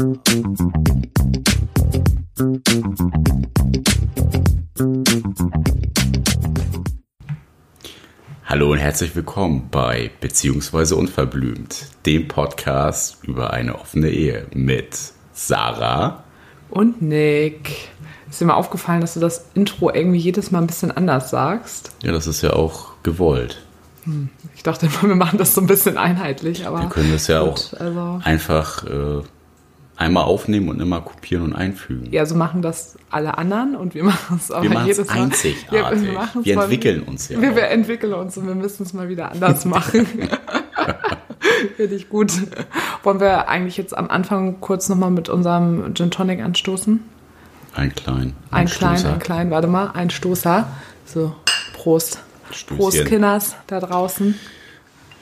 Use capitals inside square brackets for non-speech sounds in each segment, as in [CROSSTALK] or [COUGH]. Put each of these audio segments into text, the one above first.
Hallo und herzlich willkommen bei Beziehungsweise Unverblümt, dem Podcast über eine offene Ehe mit Sarah und Nick. Ist dir mal aufgefallen, dass du das Intro irgendwie jedes Mal ein bisschen anders sagst? Ja, das ist ja auch gewollt. Hm. Ich dachte immer, wir machen das so ein bisschen einheitlich, aber. Wir können das ja gut, auch also einfach äh, einmal aufnehmen und immer kopieren und einfügen. Ja, so machen das alle anderen und wir [LAUGHS] machen es auch wir jedes Mal. Einzigartig. Ja, wir, wir entwickeln uns ja. Wir, wir, entwickeln uns und wir müssen es mal wieder anders machen. [LAUGHS] Finde ich gut. Wollen wir eigentlich jetzt am Anfang kurz nochmal mit unserem Gin Tonic anstoßen? Ein klein. Ein, ein klein, ein klein, warte mal, ein Stoßer. So, Prost. Stößchen. Prost, Kinders da draußen.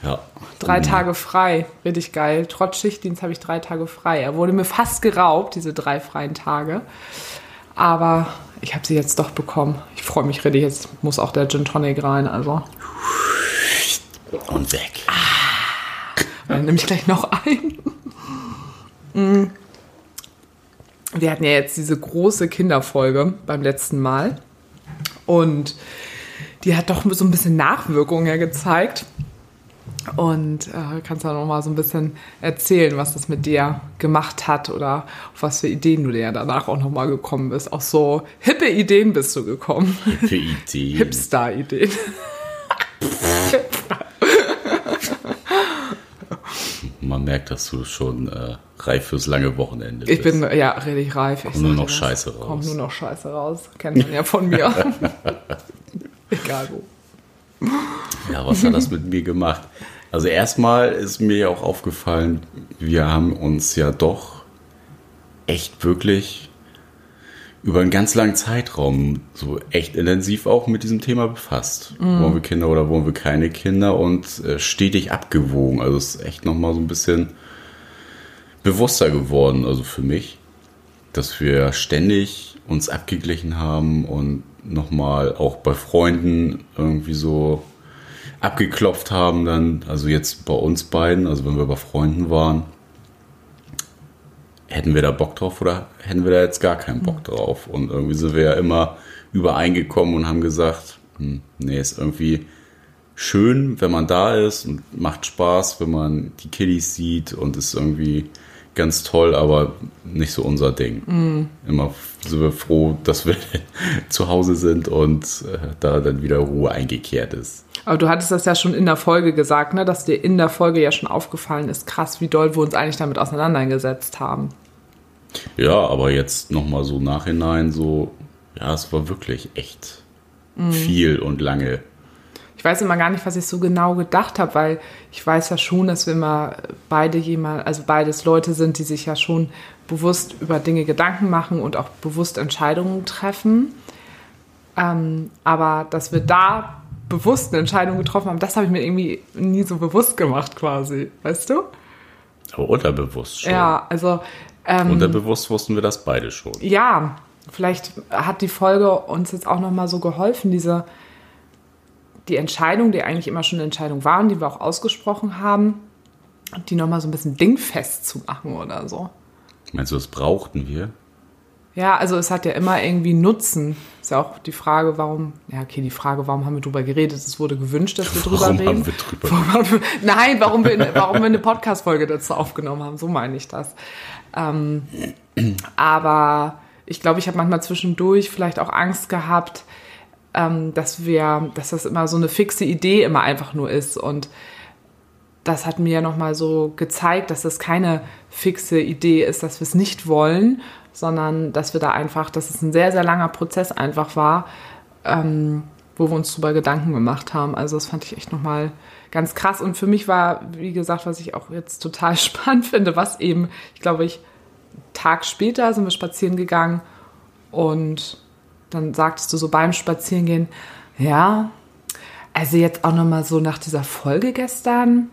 Ja. Drei Tage frei, richtig geil. Trotz Schichtdienst habe ich drei Tage frei. Er wurde mir fast geraubt, diese drei freien Tage. Aber ich habe sie jetzt doch bekommen. Ich freue mich richtig. Jetzt muss auch der Gin Tonic rein, also. Und weg. Ah, dann nehme ich gleich noch ein. Mm. Wir hatten ja jetzt diese große Kinderfolge beim letzten Mal. Und die hat doch so ein bisschen Nachwirkungen ja gezeigt. Und äh, kannst du noch mal so ein bisschen erzählen, was das mit dir gemacht hat oder auf was für Ideen du dir ja danach auch noch mal gekommen bist. Auch so hippe Ideen bist du gekommen. Hippe Ideen. Hipster-Ideen. [LAUGHS] Man merkt, dass du schon äh, reif fürs lange Wochenende bist. Ich bin ja richtig reif. Ich nur noch das. Scheiße raus. Kommt nur noch Scheiße raus. Kennt man ja von mir. [LAUGHS] Egal wo. Ja, was hat das mit mir gemacht? Also erstmal ist mir ja auch aufgefallen, wir haben uns ja doch echt wirklich über einen ganz langen Zeitraum so echt intensiv auch mit diesem Thema befasst. Mm. Wollen wir Kinder oder wollen wir keine Kinder und äh, stetig abgewogen. Also es ist echt nochmal so ein bisschen bewusster geworden, also für mich, dass wir ständig uns abgeglichen haben und nochmal auch bei Freunden irgendwie so abgeklopft haben, dann, also jetzt bei uns beiden, also wenn wir bei Freunden waren, hätten wir da Bock drauf oder hätten wir da jetzt gar keinen Bock drauf? Und irgendwie sind wir ja immer übereingekommen und haben gesagt, hm, nee, ist irgendwie schön, wenn man da ist und macht Spaß, wenn man die Kiddies sieht und ist irgendwie ganz toll, aber nicht so unser Ding. Mm. Immer sind wir froh, dass wir [LAUGHS] zu Hause sind und äh, da dann wieder Ruhe eingekehrt ist. Aber du hattest das ja schon in der Folge gesagt, ne, dass dir in der Folge ja schon aufgefallen ist, krass, wie doll wir uns eigentlich damit auseinandergesetzt haben. Ja, aber jetzt nochmal so nachhinein so, ja, es war wirklich echt mm. viel und lange ich weiß immer gar nicht, was ich so genau gedacht habe, weil ich weiß ja schon, dass wir immer beide jemand, also beides Leute sind, die sich ja schon bewusst über Dinge Gedanken machen und auch bewusst Entscheidungen treffen. Ähm, aber dass wir da bewusst eine Entscheidung getroffen haben, das habe ich mir irgendwie nie so bewusst gemacht, quasi. Weißt du? Aber unterbewusst schon. Ja, also. Ähm, unterbewusst wussten wir das beide schon. Ja, vielleicht hat die Folge uns jetzt auch nochmal so geholfen, diese die Entscheidung, die eigentlich immer schon eine Entscheidung waren, die wir auch ausgesprochen haben, die nochmal so ein bisschen dingfest zu machen oder so. Meinst du, das brauchten wir? Ja, also es hat ja immer irgendwie Nutzen. Ist ja auch die Frage, warum, ja, okay, die Frage, warum haben wir drüber geredet? Es wurde gewünscht, dass wir drüber warum reden. [LAUGHS] Haben wir drüber warum, nein, warum wir, warum wir eine Podcast-Folge dazu aufgenommen haben, so meine ich das. Ähm, aber ich glaube, ich habe manchmal zwischendurch vielleicht auch Angst gehabt, ähm, dass wir, dass das immer so eine fixe Idee immer einfach nur ist und das hat mir nochmal so gezeigt, dass das keine fixe Idee ist, dass wir es nicht wollen, sondern dass wir da einfach, dass es ein sehr, sehr langer Prozess einfach war, ähm, wo wir uns darüber Gedanken gemacht haben. Also das fand ich echt nochmal ganz krass. Und für mich war, wie gesagt, was ich auch jetzt total [LAUGHS] spannend finde, was eben, ich glaube, ich, Tag später sind wir spazieren gegangen und dann sagtest du so beim Spazierengehen, ja, also jetzt auch nochmal so nach dieser Folge gestern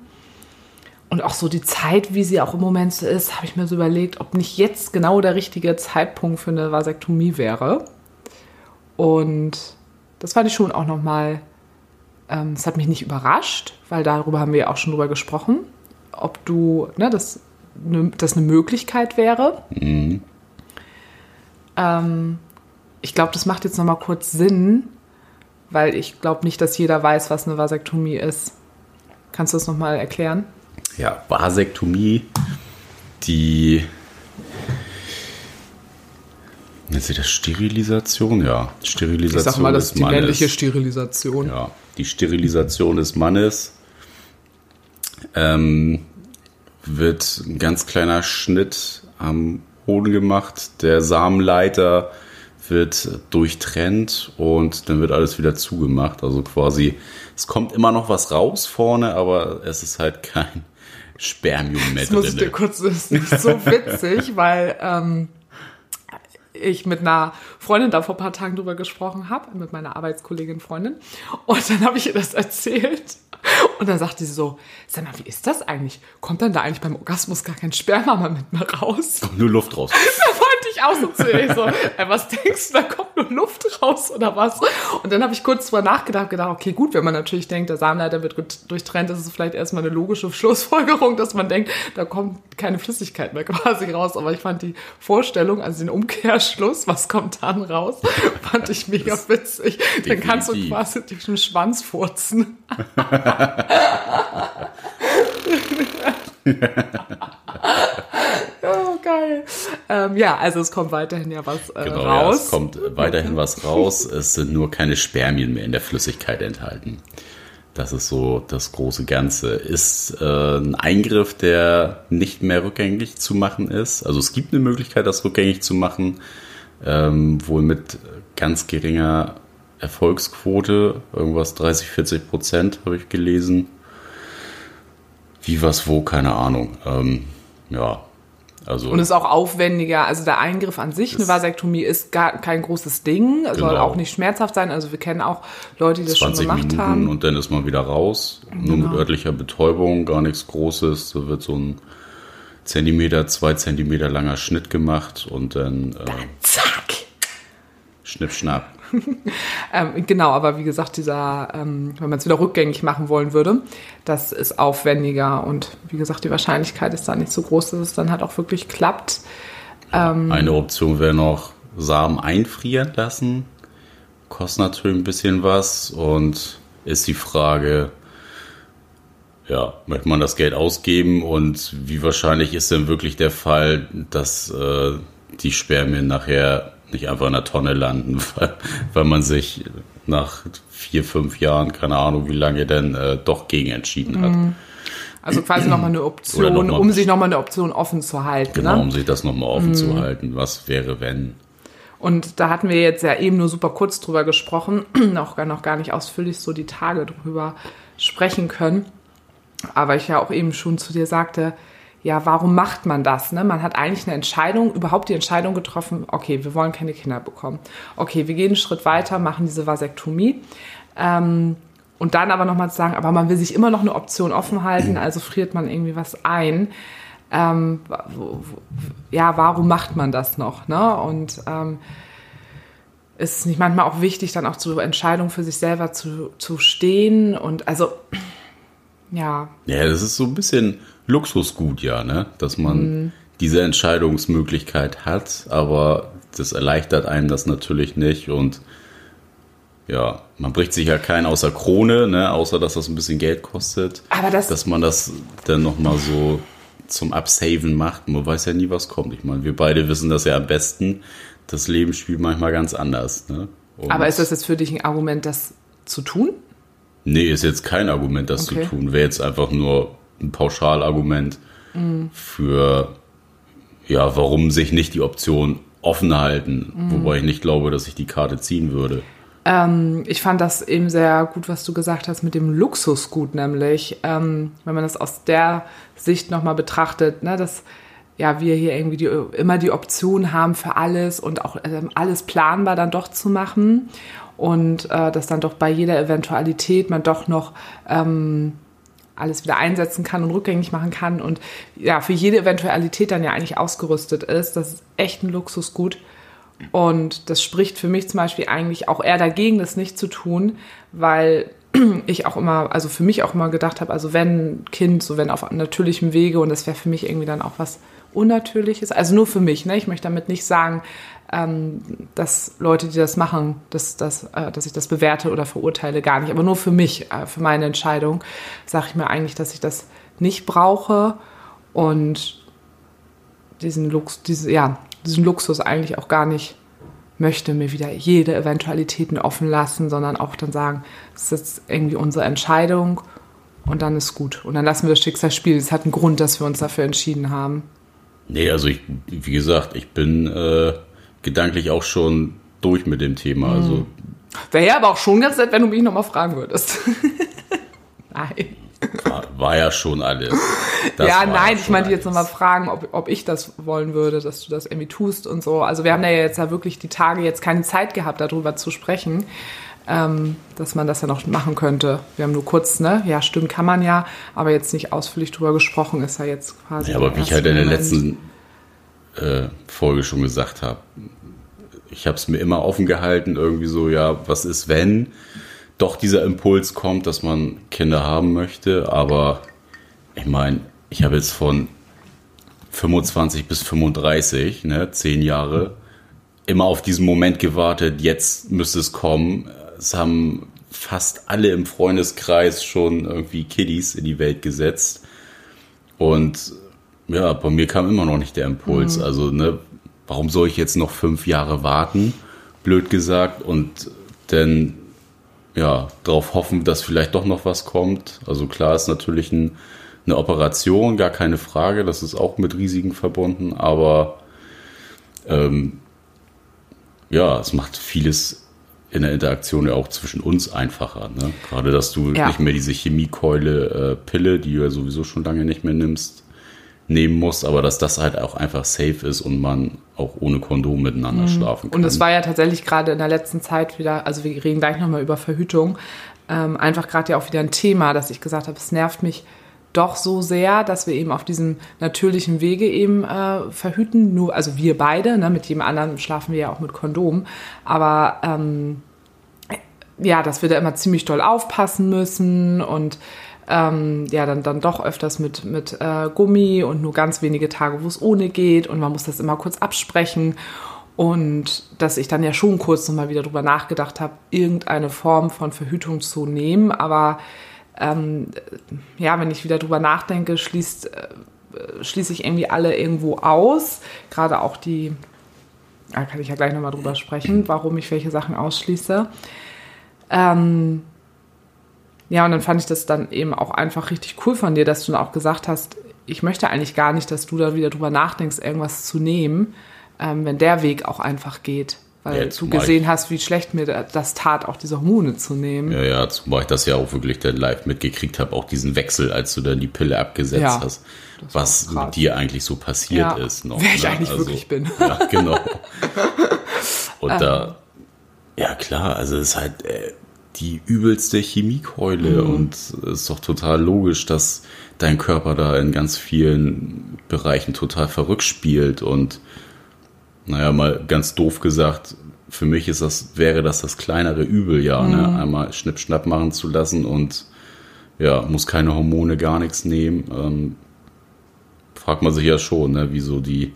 und auch so die Zeit, wie sie auch im Moment so ist, habe ich mir so überlegt, ob nicht jetzt genau der richtige Zeitpunkt für eine Vasektomie wäre. Und das fand ich schon auch nochmal, ähm, das hat mich nicht überrascht, weil darüber haben wir ja auch schon drüber gesprochen, ob du, ne, das ne, das eine Möglichkeit wäre. Mhm. Ähm, ich glaube, das macht jetzt nochmal kurz Sinn, weil ich glaube nicht, dass jeder weiß, was eine Vasektomie ist. Kannst du das nochmal erklären? Ja, Vasektomie, die Nennt sich das Sterilisation? Ja, Sterilisation. Ich sag mal, das ist die Mannes. männliche Sterilisation. Ja, die Sterilisation des Mannes ähm, wird ein ganz kleiner Schnitt am Hoden gemacht. Der Samenleiter wird durchtrennt und dann wird alles wieder zugemacht. Also quasi, es kommt immer noch was raus vorne, aber es ist halt kein [LAUGHS] Spermium mehr das muss ich dir kurz, das ist nicht so [LAUGHS] witzig, weil ähm, ich mit einer Freundin da vor ein paar Tagen drüber gesprochen habe, mit meiner Arbeitskollegin Freundin. Und dann habe ich ihr das erzählt. Und dann sagte sie so, sag mal, wie ist das eigentlich? Kommt dann da eigentlich beim Orgasmus gar kein Sperma mehr mit mir raus? Kommt nur Luft raus. [LAUGHS] ich auch so zu ihr. So, ey, was denkst du, da kommt nur Luft raus oder was? Und dann habe ich kurz drüber nachgedacht, gedacht, okay, gut, wenn man natürlich denkt, der Samenleiter wird durchtrennt, ist es vielleicht erstmal eine logische Schlussfolgerung, dass man denkt, da kommt keine Flüssigkeit mehr [LAUGHS] quasi raus. Aber ich fand die Vorstellung, also den Umkehrschluss, was kommt dann raus, [LAUGHS] fand ich mega witzig. Dann kannst du quasi durch den Schwanz furzen. [LAUGHS] [LAUGHS] oh, geil. Ähm, ja, also es kommt weiterhin ja was äh, genau, raus. Ja, es kommt weiterhin was [LAUGHS] raus. Es sind nur keine Spermien mehr in der Flüssigkeit enthalten. Das ist so das große Ganze. Ist äh, ein Eingriff, der nicht mehr rückgängig zu machen ist. Also es gibt eine Möglichkeit, das rückgängig zu machen, ähm, wohl mit ganz geringer Erfolgsquote, irgendwas 30, 40 Prozent habe ich gelesen. Wie, was, wo, keine Ahnung. Ähm, ja, also. Und ist auch aufwendiger. Also der Eingriff an sich, eine Vasektomie, ist gar kein großes Ding. Genau. Soll auch nicht schmerzhaft sein. Also wir kennen auch Leute, die das schon gemacht Minuten haben. Und dann ist man wieder raus. Genau. Nur mit genau. örtlicher Betäubung, gar nichts Großes. Da wird so ein Zentimeter, zwei Zentimeter langer Schnitt gemacht und dann. Äh, zack! Schnipp, schnapp. [LAUGHS] ähm, genau, aber wie gesagt, dieser, ähm, wenn man es wieder rückgängig machen wollen würde, das ist aufwendiger und wie gesagt, die Wahrscheinlichkeit ist da nicht so groß, dass es dann halt auch wirklich klappt. Ähm, Eine Option wäre noch Samen einfrieren lassen. Kostet natürlich ein bisschen was und ist die Frage, ja, möchte man das Geld ausgeben und wie wahrscheinlich ist denn wirklich der Fall, dass äh, die Spermien nachher nicht einfach in der Tonne landen, [LAUGHS] weil, weil man sich nach vier, fünf Jahren, keine Ahnung wie lange, denn äh, doch gegen entschieden hat. Mhm. Also quasi nochmal eine Option, noch mal, [CLEARS THROAT] um sich nochmal eine Option offen zu halten. Genau, ne? um sich das nochmal offen mhm. zu halten. Was wäre, wenn? Und da hatten wir jetzt ja eben nur super kurz drüber gesprochen, [CLEARS THROAT] noch, noch gar nicht ausführlich so die Tage drüber sprechen können. Aber ich ja auch eben schon zu dir sagte, ja, warum macht man das? Ne? Man hat eigentlich eine Entscheidung, überhaupt die Entscheidung getroffen, okay, wir wollen keine Kinder bekommen. Okay, wir gehen einen Schritt weiter, machen diese Vasektomie. Ähm, und dann aber nochmal zu sagen, aber man will sich immer noch eine Option offen halten, also friert man irgendwie was ein. Ähm, ja, warum macht man das noch? Ne? Und ähm, ist es nicht manchmal auch wichtig, dann auch zur Entscheidung für sich selber zu, zu stehen? Und also, ja. Ja, das ist so ein bisschen Luxusgut, ja, ne? Dass man mhm. diese Entscheidungsmöglichkeit hat, aber das erleichtert einem das natürlich nicht und ja, man bricht sich ja keinen außer Krone, ne, außer dass das ein bisschen Geld kostet. Aber das dass man das dann nochmal so zum Absaven macht. Man weiß ja nie, was kommt. Ich meine, wir beide wissen das ja am besten. Das Leben spielt manchmal ganz anders. Ne? Aber ist das jetzt für dich ein Argument, das zu tun? Nee, ist jetzt kein Argument, das okay. zu tun. Wäre jetzt einfach nur ein Pauschalargument mhm. für, ja, warum sich nicht die Option offen halten, mhm. wobei ich nicht glaube, dass ich die Karte ziehen würde. Ähm, ich fand das eben sehr gut, was du gesagt hast mit dem Luxusgut, nämlich, ähm, wenn man das aus der Sicht nochmal betrachtet, ne, dass ja, wir hier irgendwie die, immer die Option haben für alles und auch äh, alles planbar dann doch zu machen und äh, dass dann doch bei jeder Eventualität man doch noch ähm, alles wieder einsetzen kann und rückgängig machen kann und ja, für jede Eventualität dann ja eigentlich ausgerüstet ist. Das ist echt ein Luxusgut. Und das spricht für mich zum Beispiel eigentlich auch eher dagegen, das nicht zu tun, weil [CLEARS THROAT] ich auch immer, also für mich auch immer gedacht habe, also wenn Kind, so wenn auf natürlichem Wege und das wäre für mich irgendwie dann auch was Unnatürliches, also nur für mich, ne? Ich möchte damit nicht sagen, ähm, dass Leute, die das machen, dass, dass, äh, dass ich das bewerte oder verurteile, gar nicht. Aber nur für mich, äh, für meine Entscheidung, sage ich mir eigentlich, dass ich das nicht brauche und diesen Lux, diese, ja, diesen Luxus eigentlich auch gar nicht möchte, mir wieder jede Eventualitäten offen lassen, sondern auch dann sagen, das ist irgendwie unsere Entscheidung und dann ist gut. Und dann lassen wir das Schicksal spielen. Es hat einen Grund, dass wir uns dafür entschieden haben. Nee, also ich, wie gesagt, ich bin äh, gedanklich auch schon durch mit dem Thema. Also hm. Wäre ja aber auch schon ganz nett, wenn du mich nochmal fragen würdest. [LAUGHS] Nein. War, war, ja schon alles. Das ja, nein, ich meinte jetzt nochmal fragen, ob, ob ich das wollen würde, dass du das irgendwie tust und so. Also wir haben ja jetzt ja wirklich die Tage jetzt keine Zeit gehabt, darüber zu sprechen, ähm, dass man das ja noch machen könnte. Wir haben nur kurz, ne? Ja, stimmt, kann man ja, aber jetzt nicht ausführlich drüber gesprochen, ist ja jetzt quasi. Ja, aber wie ich halt in der letzten äh, Folge schon gesagt habe, ich habe es mir immer offen gehalten, irgendwie so, ja, was ist, wenn doch dieser Impuls kommt, dass man Kinder haben möchte. Aber ich meine, ich habe jetzt von 25 bis 35, ne, zehn Jahre, immer auf diesen Moment gewartet, jetzt müsste es kommen. Es haben fast alle im Freundeskreis schon irgendwie Kiddies in die Welt gesetzt. Und ja, bei mir kam immer noch nicht der Impuls. Mhm. Also, ne, warum soll ich jetzt noch fünf Jahre warten? Blöd gesagt. Und dann, ja, darauf hoffen, dass vielleicht doch noch was kommt. Also klar ist natürlich ein, eine Operation, gar keine Frage. Das ist auch mit Risiken verbunden. Aber ähm, ja, es macht vieles in der Interaktion ja auch zwischen uns einfacher. Ne? Gerade, dass du ja. nicht mehr diese Chemiekeule äh, Pille, die du ja sowieso schon lange nicht mehr nimmst, nehmen muss, aber dass das halt auch einfach safe ist und man auch ohne Kondom miteinander mhm. schlafen kann. Und es war ja tatsächlich gerade in der letzten Zeit wieder, also wir reden gleich nochmal über Verhütung, ähm, einfach gerade ja auch wieder ein Thema, dass ich gesagt habe, es nervt mich doch so sehr, dass wir eben auf diesem natürlichen Wege eben äh, verhüten. Nur, also wir beide, ne, mit jedem anderen schlafen wir ja auch mit Kondom. Aber ähm, ja, dass wir da immer ziemlich doll aufpassen müssen und ähm, ja, dann, dann doch öfters mit, mit äh, Gummi und nur ganz wenige Tage, wo es ohne geht und man muss das immer kurz absprechen. Und dass ich dann ja schon kurz nochmal wieder drüber nachgedacht habe, irgendeine Form von Verhütung zu nehmen. Aber ähm, ja, wenn ich wieder drüber nachdenke, schließt, äh, schließe ich irgendwie alle irgendwo aus. Gerade auch die, da kann ich ja gleich nochmal drüber sprechen, warum ich welche Sachen ausschließe. Ähm, ja, und dann fand ich das dann eben auch einfach richtig cool von dir, dass du dann auch gesagt hast, ich möchte eigentlich gar nicht, dass du da wieder drüber nachdenkst, irgendwas zu nehmen, ähm, wenn der Weg auch einfach geht. Weil ja, du gesehen ich, hast, wie schlecht mir das tat, auch diese Hormone zu nehmen. Ja, ja, zumal ich das ja auch wirklich dann live mitgekriegt habe, auch diesen Wechsel, als du dann die Pille abgesetzt ja, hast, was mit dir eigentlich so passiert ja, ist. Noch, wer ich ne? eigentlich also, wirklich bin. Ja, genau. [LAUGHS] Und ähm. da, ja klar, also es ist halt, äh, die übelste Chemiekeule mhm. und es ist doch total logisch, dass dein Körper da in ganz vielen Bereichen total verrückt spielt und naja, mal ganz doof gesagt, für mich ist das, wäre das das kleinere Übel, ja, ne? mhm. ne? einmal Schnipp-Schnapp machen zu lassen und ja, muss keine Hormone, gar nichts nehmen. Ähm, fragt man sich ja schon, ne, wieso die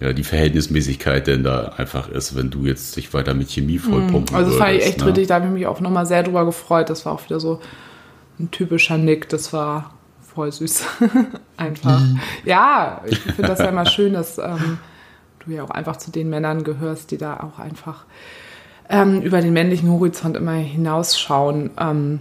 ja, die Verhältnismäßigkeit denn da einfach ist, wenn du jetzt dich weiter mit Chemie vollpumpen Also das fand ich echt ne? richtig, da habe ich mich auch nochmal sehr drüber gefreut. Das war auch wieder so ein typischer Nick, das war voll süß. [LAUGHS] einfach. Mhm. Ja, ich finde das ja immer schön, dass ähm, du ja auch einfach zu den Männern gehörst, die da auch einfach ähm, über den männlichen Horizont immer hinausschauen. Ähm,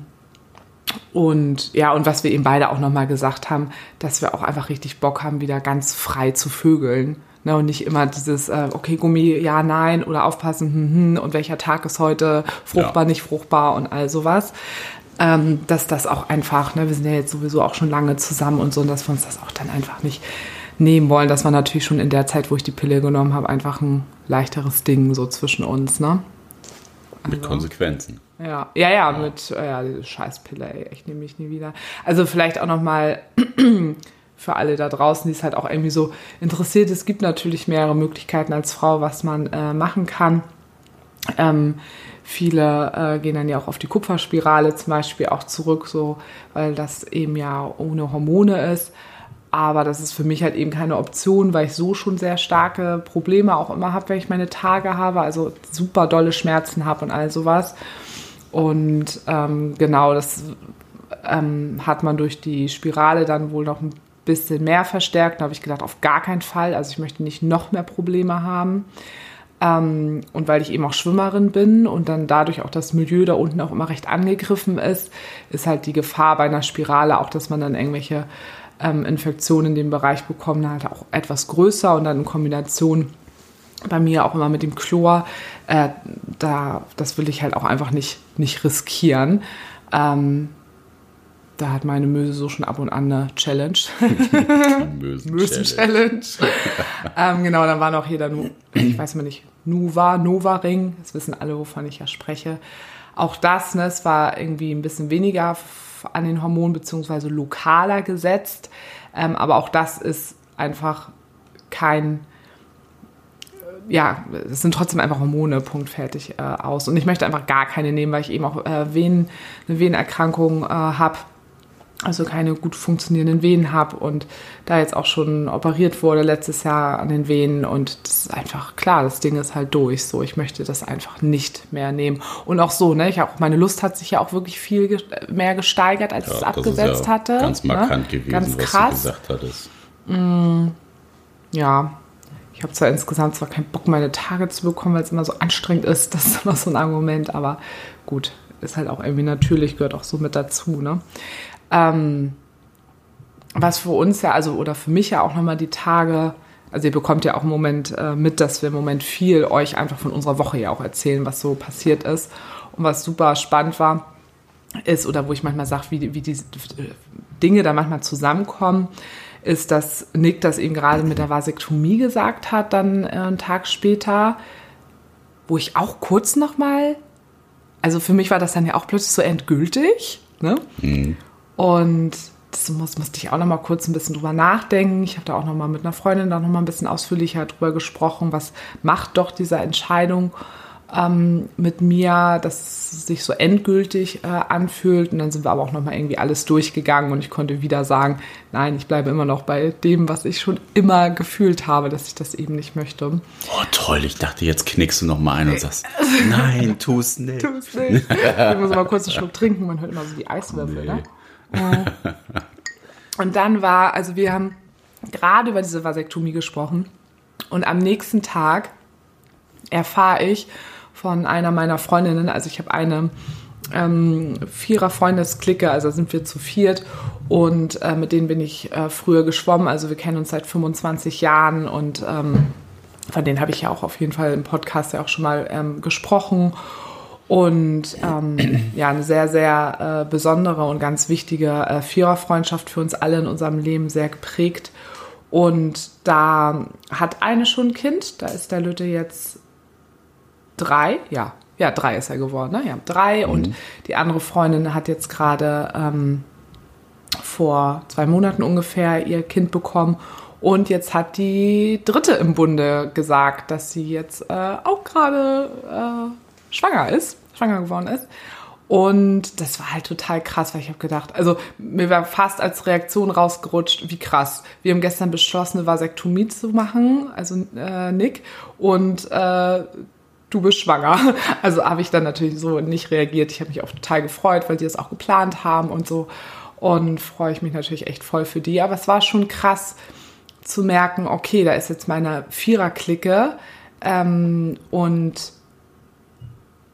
und ja, und was wir eben beide auch nochmal gesagt haben, dass wir auch einfach richtig Bock haben, wieder ganz frei zu vögeln. Ne, und nicht immer dieses, äh, okay, Gummi, ja, nein, oder aufpassen, hm, hm, und welcher Tag ist heute fruchtbar, ja. nicht fruchtbar und all sowas. Ähm, dass das auch einfach, ne, wir sind ja jetzt sowieso auch schon lange zusammen und so, und dass wir uns das auch dann einfach nicht nehmen wollen. Das war natürlich schon in der Zeit, wo ich die Pille genommen habe, einfach ein leichteres Ding so zwischen uns, ne? Also, mit Konsequenzen. Ja, ja, ja, mit, äh, ja, Scheißpille, ey, ich nehme mich nie wieder. Also vielleicht auch nochmal [CLEARS THROAT] für alle da draußen, die es halt auch irgendwie so interessiert. Es gibt natürlich mehrere Möglichkeiten als Frau, was man äh, machen kann. Ähm, viele äh, gehen dann ja auch auf die Kupferspirale zum Beispiel auch zurück, so, weil das eben ja ohne Hormone ist. Aber das ist für mich halt eben keine Option, weil ich so schon sehr starke Probleme auch immer habe, wenn ich meine Tage habe, also super dolle Schmerzen habe und all sowas. Und ähm, genau, das ähm, hat man durch die Spirale dann wohl noch ein bisschen mehr verstärkt. Da habe ich gedacht, auf gar keinen Fall. Also ich möchte nicht noch mehr Probleme haben. Ähm, und weil ich eben auch Schwimmerin bin und dann dadurch auch das Milieu da unten auch immer recht angegriffen ist, ist halt die Gefahr bei einer Spirale auch, dass man dann irgendwelche ähm, Infektionen in dem Bereich bekommt, halt auch etwas größer und dann in Kombination bei mir auch immer mit dem Chlor, äh, da, das will ich halt auch einfach nicht, nicht riskieren. Ähm, da hat meine Möse so schon ab und an eine Challenge. [LAUGHS] Mösen-Challenge. [LAUGHS] ähm, genau, dann war noch hier der, nu ich weiß mal nicht, Nuva, Nova-Ring. Das wissen alle, wovon ich ja spreche. Auch das, ne, es war irgendwie ein bisschen weniger an den Hormonen beziehungsweise lokaler gesetzt. Ähm, aber auch das ist einfach kein, äh, ja, es sind trotzdem einfach Hormone, Punkt, fertig, äh, aus. Und ich möchte einfach gar keine nehmen, weil ich eben auch äh, Venen, eine Venenerkrankung äh, habe also keine gut funktionierenden Venen habe und da jetzt auch schon operiert wurde letztes Jahr an den Venen und das ist einfach klar, das Ding ist halt durch. So, ich möchte das einfach nicht mehr nehmen. Und auch so, ne, ich auch meine Lust hat sich ja auch wirklich viel ge mehr gesteigert, als ja, es abgesetzt ja hatte. Ganz ne? markant ne? gewesen, ganz krass. was du gesagt hattest. Mm, ja. Ich habe zwar insgesamt zwar keinen Bock, meine Tage zu bekommen, weil es immer so anstrengend ist. [LAUGHS] Das ist immer so ein Argument, aber gut, ist halt auch irgendwie natürlich, gehört auch so mit dazu. Ne? Ähm, was für uns ja, also oder für mich ja auch nochmal die Tage, also ihr bekommt ja auch im Moment äh, mit, dass wir im Moment viel euch einfach von unserer Woche ja auch erzählen, was so passiert ist. Und was super spannend war, ist, oder wo ich manchmal sage, wie, wie die Dinge da manchmal zusammenkommen, ist, dass Nick das eben gerade mit der Vasektomie gesagt hat, dann äh, einen Tag später, wo ich auch kurz nochmal, also für mich war das dann ja auch plötzlich so endgültig, ne? Mhm. Und das muss, musste ich auch noch mal kurz ein bisschen drüber nachdenken. Ich habe da auch noch mal mit einer Freundin da noch mal ein bisschen ausführlicher drüber gesprochen. Was macht doch diese Entscheidung ähm, mit mir, dass es sich so endgültig äh, anfühlt? Und dann sind wir aber auch noch mal irgendwie alles durchgegangen und ich konnte wieder sagen, nein, ich bleibe immer noch bei dem, was ich schon immer gefühlt habe, dass ich das eben nicht möchte. Oh toll, ich dachte, jetzt knickst du noch mal ein und sagst, [LAUGHS] nein, tu es nicht. tu es nicht. Ich muss mal kurz einen Schluck trinken, man hört immer so die Eiswürfel, nee. ne? Und dann war, also wir haben gerade über diese Vasektomie gesprochen und am nächsten Tag erfahre ich von einer meiner Freundinnen, also ich habe eine ähm, vierer Freundesklicke, also sind wir zu viert und äh, mit denen bin ich äh, früher geschwommen, also wir kennen uns seit 25 Jahren und ähm, von denen habe ich ja auch auf jeden Fall im Podcast ja auch schon mal ähm, gesprochen und ähm, ja, eine sehr, sehr äh, besondere und ganz wichtige äh, Viererfreundschaft für uns alle in unserem Leben sehr geprägt. Und da hat eine schon ein Kind, da ist der Lütte jetzt drei, ja, ja, drei ist er geworden, ne? Ja, drei. Mhm. Und die andere Freundin hat jetzt gerade ähm, vor zwei Monaten ungefähr ihr Kind bekommen. Und jetzt hat die dritte im Bunde gesagt, dass sie jetzt äh, auch gerade äh, schwanger ist, schwanger geworden ist. Und das war halt total krass, weil ich habe gedacht, also mir war fast als Reaktion rausgerutscht, wie krass. Wir haben gestern beschlossen, eine Vasektomie zu machen, also äh, Nick, und äh, du bist schwanger. [LAUGHS] Also habe ich dann natürlich so nicht reagiert. Ich habe mich auch total gefreut, weil die das auch geplant haben und so. Und freue ich mich natürlich echt voll für die. Aber es war schon krass zu merken, okay, da ist jetzt meine Vierer-Clique ähm, und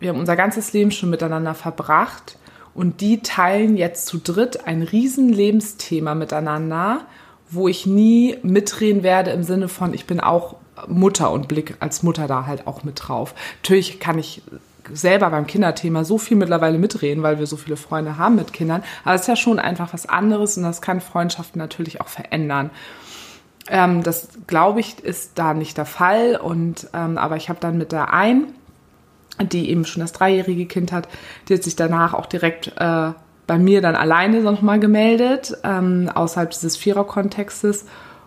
wir haben unser ganzes Leben schon miteinander verbracht und die teilen jetzt zu dritt ein riesen Lebensthema miteinander, wo ich nie mitreden werde im Sinne von, ich bin auch Mutter und blick als Mutter da halt auch mit drauf. Natürlich kann ich selber beim Kinderthema so viel mittlerweile mitreden, weil wir so viele Freunde haben mit Kindern. Aber es ist ja schon einfach was anderes und das kann Freundschaften natürlich auch verändern. Ähm, das glaube ich ist da nicht der Fall und ähm, aber ich habe dann mit der ein die eben schon das dreijährige Kind hat, die hat sich danach auch direkt äh, bei mir dann alleine nochmal gemeldet, ähm, außerhalb dieses Vierer-Kontextes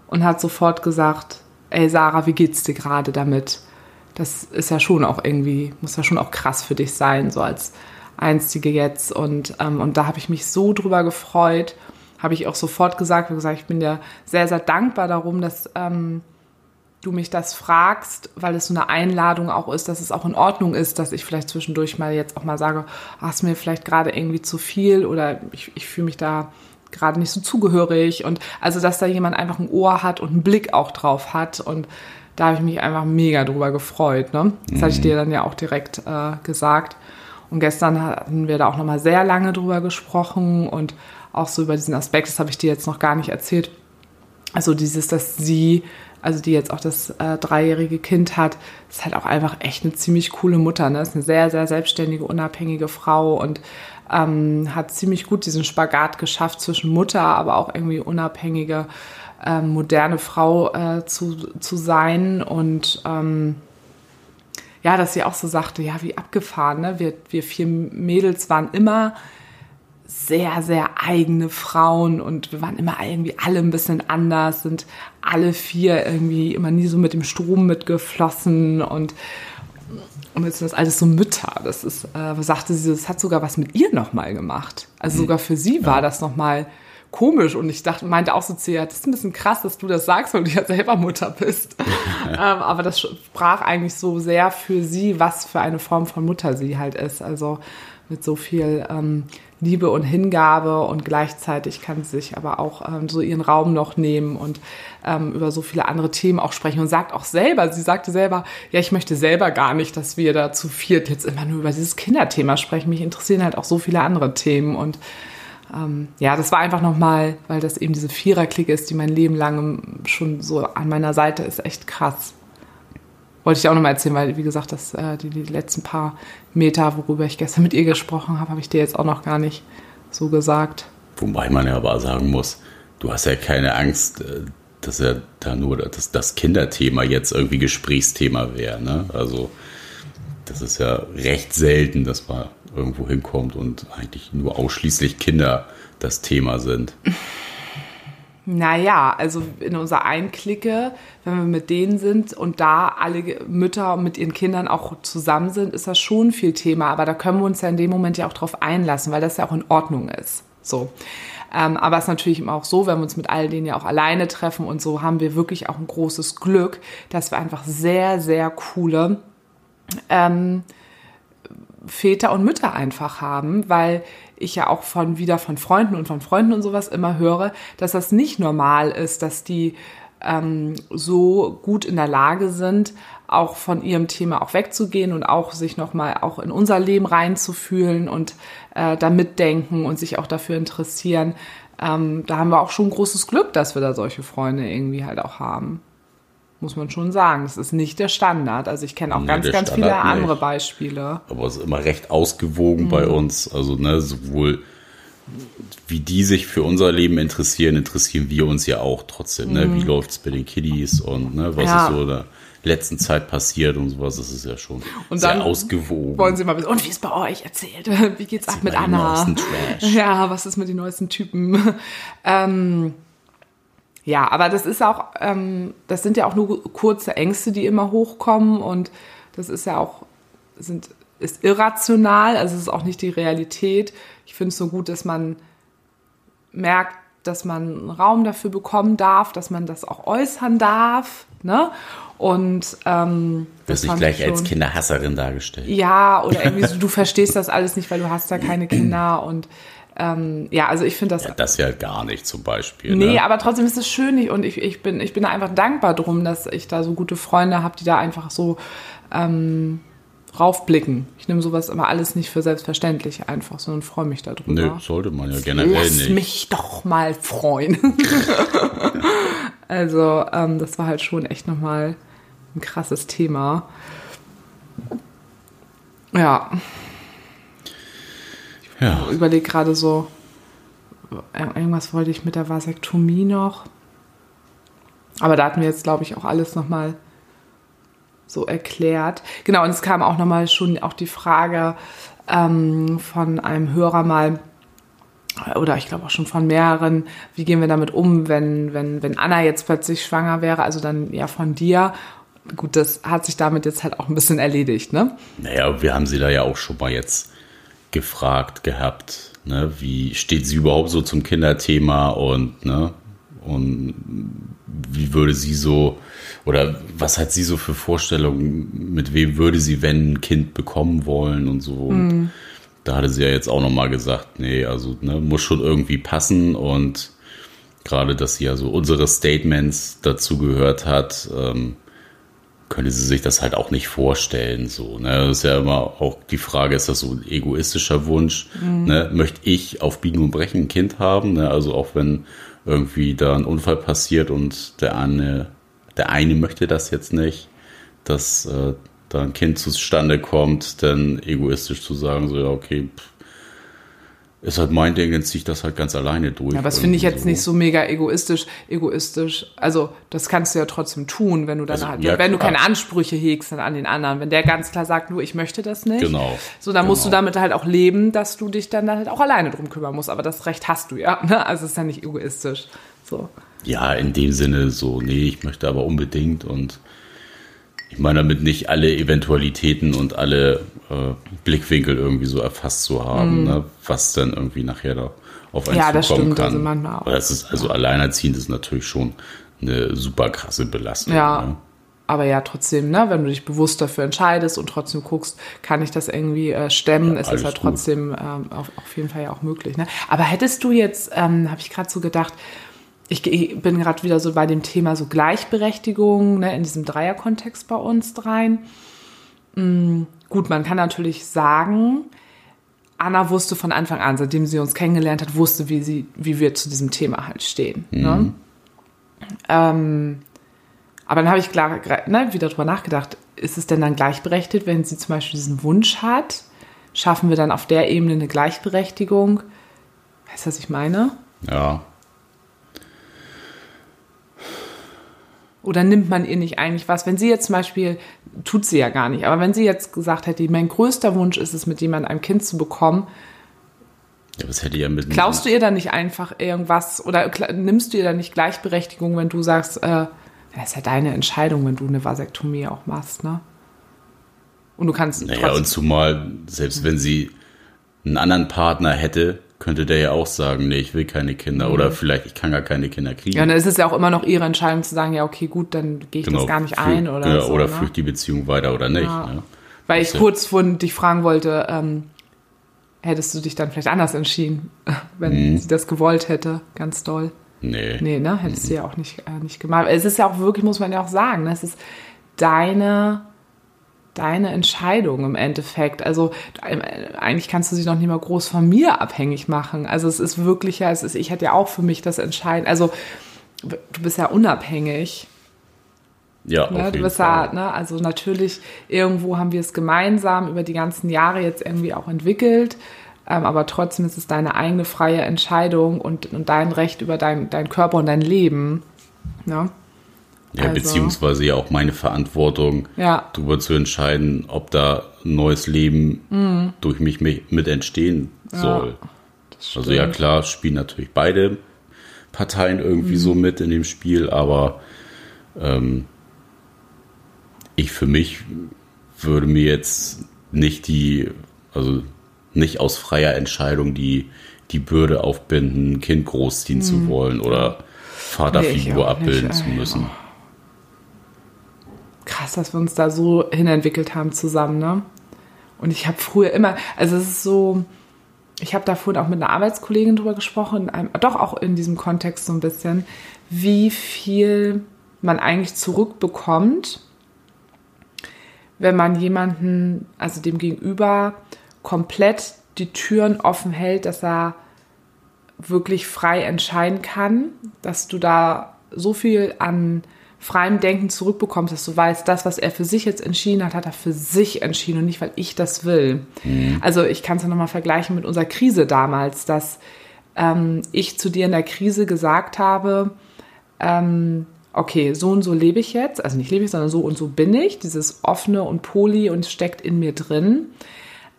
und hat sofort gesagt, ey Sarah, wie geht's dir gerade damit? das ist ja schon auch irgendwie, muss ja schon auch krass für dich sein, so als einstige jetzt. Und, ähm, und da habe ich mich so drüber gefreut, habe ich auch sofort gesagt, wie gesagt, ich bin dir sehr, sehr dankbar darum, dass ähm, du mich das fragst, weil es so eine Einladung auch ist, dass es auch in Ordnung ist, dass ich vielleicht zwischendurch mal jetzt auch mal sage, ach, ist mir vielleicht gerade irgendwie zu viel oder ich, ich fühle mich da gerade nicht so zugehörig und also, dass da jemand einfach ein Ohr hat und einen Blick auch drauf hat und da habe ich mich einfach mega drüber gefreut. Ne? Das mhm. hatte ich dir dann ja auch direkt äh, gesagt. Und gestern hatten wir da auch nochmal sehr lange drüber gesprochen und auch so über diesen Aspekt, das habe ich dir jetzt noch gar nicht erzählt. Also dieses, dass sie, also die jetzt auch das äh, dreijährige Kind hat, ist halt auch einfach echt eine ziemlich coole Mutter. Ne? Ist eine sehr, sehr selbstständige, unabhängige Frau und ähm, hat ziemlich gut diesen Spagat geschafft zwischen Mutter, aber auch irgendwie unabhängige, äh, moderne Frau äh, zu, zu sein und ähm, ja, dass sie auch so sagte, ja, wie abgefahren, ne? Wir, wir vier Mädels waren immer sehr, sehr eigene Frauen und wir waren immer irgendwie alle ein bisschen anders, sind alle vier irgendwie immer nie so mit dem Strom mitgeflossen und und jetzt sind das alles so Mütter. Das ist, äh, sagte sie, das hat sogar was mit ihr nochmal gemacht. Also mhm. sogar für sie war das nochmal komisch und ich dachte, meinte auch so zu ihr, das ist ein bisschen krass, dass du das sagst, weil du ja selber Mutter bist. [LAUGHS] ähm, aber das sprach eigentlich so sehr für sie, was für eine Form von Mutter sie halt ist. Also mit so viel ähm, Liebe und Hingabe und gleichzeitig kann sie sich aber auch ähm, so ihren Raum noch nehmen und ähm, über so viele andere Themen auch sprechen. Und sagt auch selber, sie sagte selber, ja, ich möchte selber gar nicht, dass wir da zu viert jetzt immer nur über dieses Kinderthema sprechen. Mich interessieren halt auch so viele andere Themen. Und ähm, ja, das war einfach nochmal, weil das eben diese Viererklicke ist, die mein Leben lang schon so an meiner Seite ist, echt krass wollte ich auch nochmal erzählen, weil, wie gesagt, das, äh, die, die letzten paar Meter, worüber ich gestern mit ihr gesprochen habe, habe ich dir jetzt auch noch gar nicht so gesagt. Wobei man ja aber sagen muss, du hast ja keine Angst, äh, dass ja da nur das, das Kinderthema jetzt irgendwie Gesprächsthema wäre. Ne? Also das ist ja recht selten, dass man irgendwo hinkommt und eigentlich nur ausschließlich Kinder das Thema sind. [LAUGHS] Naja, also in unserer Einklicke, wenn wir mit denen sind und da alle Mütter mit ihren Kindern auch zusammen sind, ist das schon viel Thema. Aber da können wir uns ja in dem Moment ja auch drauf einlassen, weil das ja auch in Ordnung ist. So. Ähm, aber es ist natürlich immer auch so, wenn wir uns mit all denen ja auch alleine treffen und so, haben wir wirklich auch ein großes Glück, dass wir einfach sehr, sehr coole ähm, Väter und Mütter einfach haben, weil ich ja auch von wieder von Freunden und von Freunden und sowas immer höre, dass das nicht normal ist, dass die ähm, so gut in der Lage sind, auch von ihrem Thema auch wegzugehen und auch sich nochmal auch in unser Leben reinzufühlen und äh, da mitdenken und sich auch dafür interessieren. Ähm, da haben wir auch schon großes Glück, dass wir da solche Freunde irgendwie halt auch haben muss man schon sagen. Das ist nicht der Standard. Also ich kenne auch nee, ganz, ganz Standard viele andere nicht. Beispiele. Aber es ist immer recht ausgewogen mhm. bei uns. Also ne, sowohl wie die sich für unser Leben interessieren, interessieren wir uns ja auch trotzdem. Ne? Wie mhm. läuft es bei den Kiddies und ne, was ja. ist so in der letzten Zeit passiert und sowas. Das ist ja schon und sehr ausgewogen. Wollen Sie mal wissen, und wie ist bei euch erzählt? [LAUGHS] Wie geht's ab mit Anna? [LAUGHS] Ja, was ist mit den neuesten Typen? [LAUGHS] ähm, ja, aber das ist auch, ähm, das sind ja auch nur kurze Ängste, die immer hochkommen und das ist ja auch, sind, ist irrational, also es ist auch nicht die Realität. Ich finde es so gut, dass man merkt, dass man einen Raum dafür bekommen darf, dass man das auch äußern darf, ne? Und ähm, das wird gleich schon, als Kinderhasserin dargestellt. Ja, oder [LAUGHS] irgendwie so, du verstehst das alles nicht, weil du hast da keine [CLEARS THROAT] Kinder und ähm, ja, also ich finde das. Ja, das ja gar nicht zum Beispiel. Nee, ne? aber trotzdem ist es schön und ich, ich, bin, ich bin da einfach dankbar drum, dass ich da so gute Freunde habe, die da einfach so ähm, raufblicken. Ich nehme sowas immer alles nicht für selbstverständlich einfach, sondern freue mich darüber. Nö, sollte man ja generell Lass nicht. Lass mich doch mal freuen. [LAUGHS] also ähm, das war halt schon echt nochmal ein krasses Thema. Ja. Ja. Ich überlege gerade so, irgendwas wollte ich mit der Vasektomie noch. Aber da hatten wir jetzt, glaube ich, auch alles nochmal so erklärt. Genau, und es kam auch nochmal schon auch die Frage ähm, von einem Hörer mal, oder ich glaube auch schon von mehreren, wie gehen wir damit um, wenn, wenn, wenn Anna jetzt plötzlich schwanger wäre, also dann ja von dir gut, das hat sich damit jetzt halt auch ein bisschen erledigt, ne? Naja, wir haben sie da ja auch schon mal jetzt gefragt gehabt, ne? Wie steht sie überhaupt so zum Kinderthema und, ne? Und wie würde sie so, oder was hat sie so für Vorstellungen, mit wem würde sie, wenn ein Kind bekommen wollen und so. Mhm. Da hatte sie ja jetzt auch nochmal gesagt, nee, also ne, muss schon irgendwie passen und gerade, dass sie ja so unsere Statements dazu gehört hat, ähm, könnte sie sich das halt auch nicht vorstellen. So, ne? Das ist ja immer auch die Frage, ist das so ein egoistischer Wunsch? Mhm. Ne? Möchte ich auf Biegen und Brechen ein Kind haben? Ne? Also auch wenn irgendwie da ein Unfall passiert und der eine, der eine möchte das jetzt nicht, dass äh, da ein Kind zustande kommt, dann egoistisch zu sagen, so ja, okay, pff, ist halt mein Ding, dann ziehe ich das halt ganz alleine durch. Ja, aber das finde ich jetzt so. nicht so mega egoistisch. Egoistisch. Also, das kannst du ja trotzdem tun, wenn du dann also, halt, ja, wenn du keine Ansprüche hegst an den anderen. Wenn der ganz klar sagt, nur ich möchte das nicht. Genau. So, dann genau. musst du damit halt auch leben, dass du dich dann halt auch alleine drum kümmern musst. Aber das Recht hast du ja. [LAUGHS] Ne? Also, es ist ja nicht egoistisch. So. Ja, in dem Sinne so, nee, ich möchte aber unbedingt und ich meine damit nicht alle Eventualitäten und alle äh, Blickwinkel irgendwie so erfasst zu haben, mm. ne, was dann irgendwie nachher da auf einen ja, das stimmt, kann. Also manchmal auch. Das ist also alleinerziehend ist natürlich schon eine super krasse Belastung. Ja. Ne? Aber ja, trotzdem, ne, wenn du dich bewusst dafür entscheidest und trotzdem guckst, kann ich das irgendwie äh, stemmen, ja, ist es ja trotzdem ähm, auf, auf jeden Fall ja auch möglich. Ne? Aber hättest du jetzt, ähm, habe ich gerade so gedacht, ich, bin gerade wieder so bei dem Thema so Gleichberechtigung ne, in diesem Dreierkontext bei uns dreien. Mhm, gut, man kann natürlich sagen, Anna wusste von Anfang an, seitdem sie uns kennengelernt hat, wusste, wie, sie, wie wir zu diesem Thema halt stehen. Ne? Mhm. Ne? Ähm, aber dann habe ich klar, ne, wieder drüber nachgedacht, ist es denn dann gleichberechtigt, wenn sie zum Beispiel diesen Wunsch hat? Schaffen wir dann auf der Ebene eine Gleichberechtigung? Weißt du, was ich meine? Ja, Oder nimmt man ihr nicht eigentlich was? Wenn sie jetzt zum Beispiel, tut sie ja gar nicht, aber wenn sie jetzt gesagt hätte, mein größter Wunsch ist es, mit jemandem ein Kind zu bekommen, ja, das hätte ja mit Klaust du ihr dann nicht einfach irgendwas oder nimmst du ihr dann nicht Gleichberechtigung, wenn du sagst, äh, das ist ja deine Entscheidung, wenn du eine Vasektomie auch machst, ne? Und du kannst. Naja, und zumal, selbst wenn sie einen anderen Partner hätte, könnte der ja auch sagen, nee, ich will keine Kinder mhm. oder vielleicht ich kann gar keine Kinder kriegen. Ja, und dann ist es ja auch immer noch ihre Entscheidung zu sagen, ja, okay, gut, dann gehe ich genau, das gar nicht ein oder ja, so. Oder ne? führt die Beziehung weiter oder nicht. Ja. Ne? Weil ich ja. kurz vorhin dich fragen wollte, ähm, hättest du dich dann vielleicht anders entschieden, [LAUGHS] wenn mhm. sie das gewollt hätte, ganz doll. Nee. Nee, ne? Hättest mhm. du ja auch nicht, äh, nicht gemacht. Es ist ja auch wirklich, muss man ja auch sagen, ne? es ist deine deine Entscheidung im Endeffekt. Also eigentlich kannst du dich noch nicht mal groß von mir abhängig machen. Also es ist wirklich ja, es ist, ich hätte ja auch für mich das Entscheiden. Also du bist ja unabhängig. Ja, ne? du bist Fall. ja, ne? also natürlich irgendwo haben wir es gemeinsam über die ganzen Jahre jetzt irgendwie auch entwickelt. Ähm, aber trotzdem ist es deine eigene freie Entscheidung und, und dein Recht über dein, dein Körper und dein Leben. Ne? Ja, also, beziehungsweise ja auch meine Verantwortung, ja. darüber zu entscheiden, ob da ein neues Leben mhm. durch mich mit entstehen soll. Ja, also ja klar, spielen natürlich beide Parteien irgendwie mhm. so mit in dem Spiel, aber ähm, ich für mich würde mir jetzt nicht die, also nicht aus freier Entscheidung die, die Bürde aufbinden, ein Kind großziehen mhm. zu wollen oder Vaterfigur nee, abbilden nicht, zu müssen krass, dass wir uns da so hinentwickelt haben zusammen, ne? Und ich habe früher immer, also es ist so, ich habe da vorhin auch mit einer Arbeitskollegin drüber gesprochen, einem, doch auch in diesem Kontext so ein bisschen, wie viel man eigentlich zurückbekommt, wenn man jemanden, also dem Gegenüber, komplett die Türen offen hält, dass er wirklich frei entscheiden kann, dass du da so viel an freiem Denken zurückbekommst, dass du weißt, das, was er für sich jetzt entschieden hat, hat er für sich entschieden und nicht, weil ich das will. Mhm. Also ich kann es ja nochmal vergleichen mit unserer Krise damals, dass ähm, ich zu dir in der Krise gesagt habe, ähm, okay, so und so lebe ich jetzt, also nicht lebe ich, sondern so und so bin ich, dieses offene und poli und steckt in mir drin.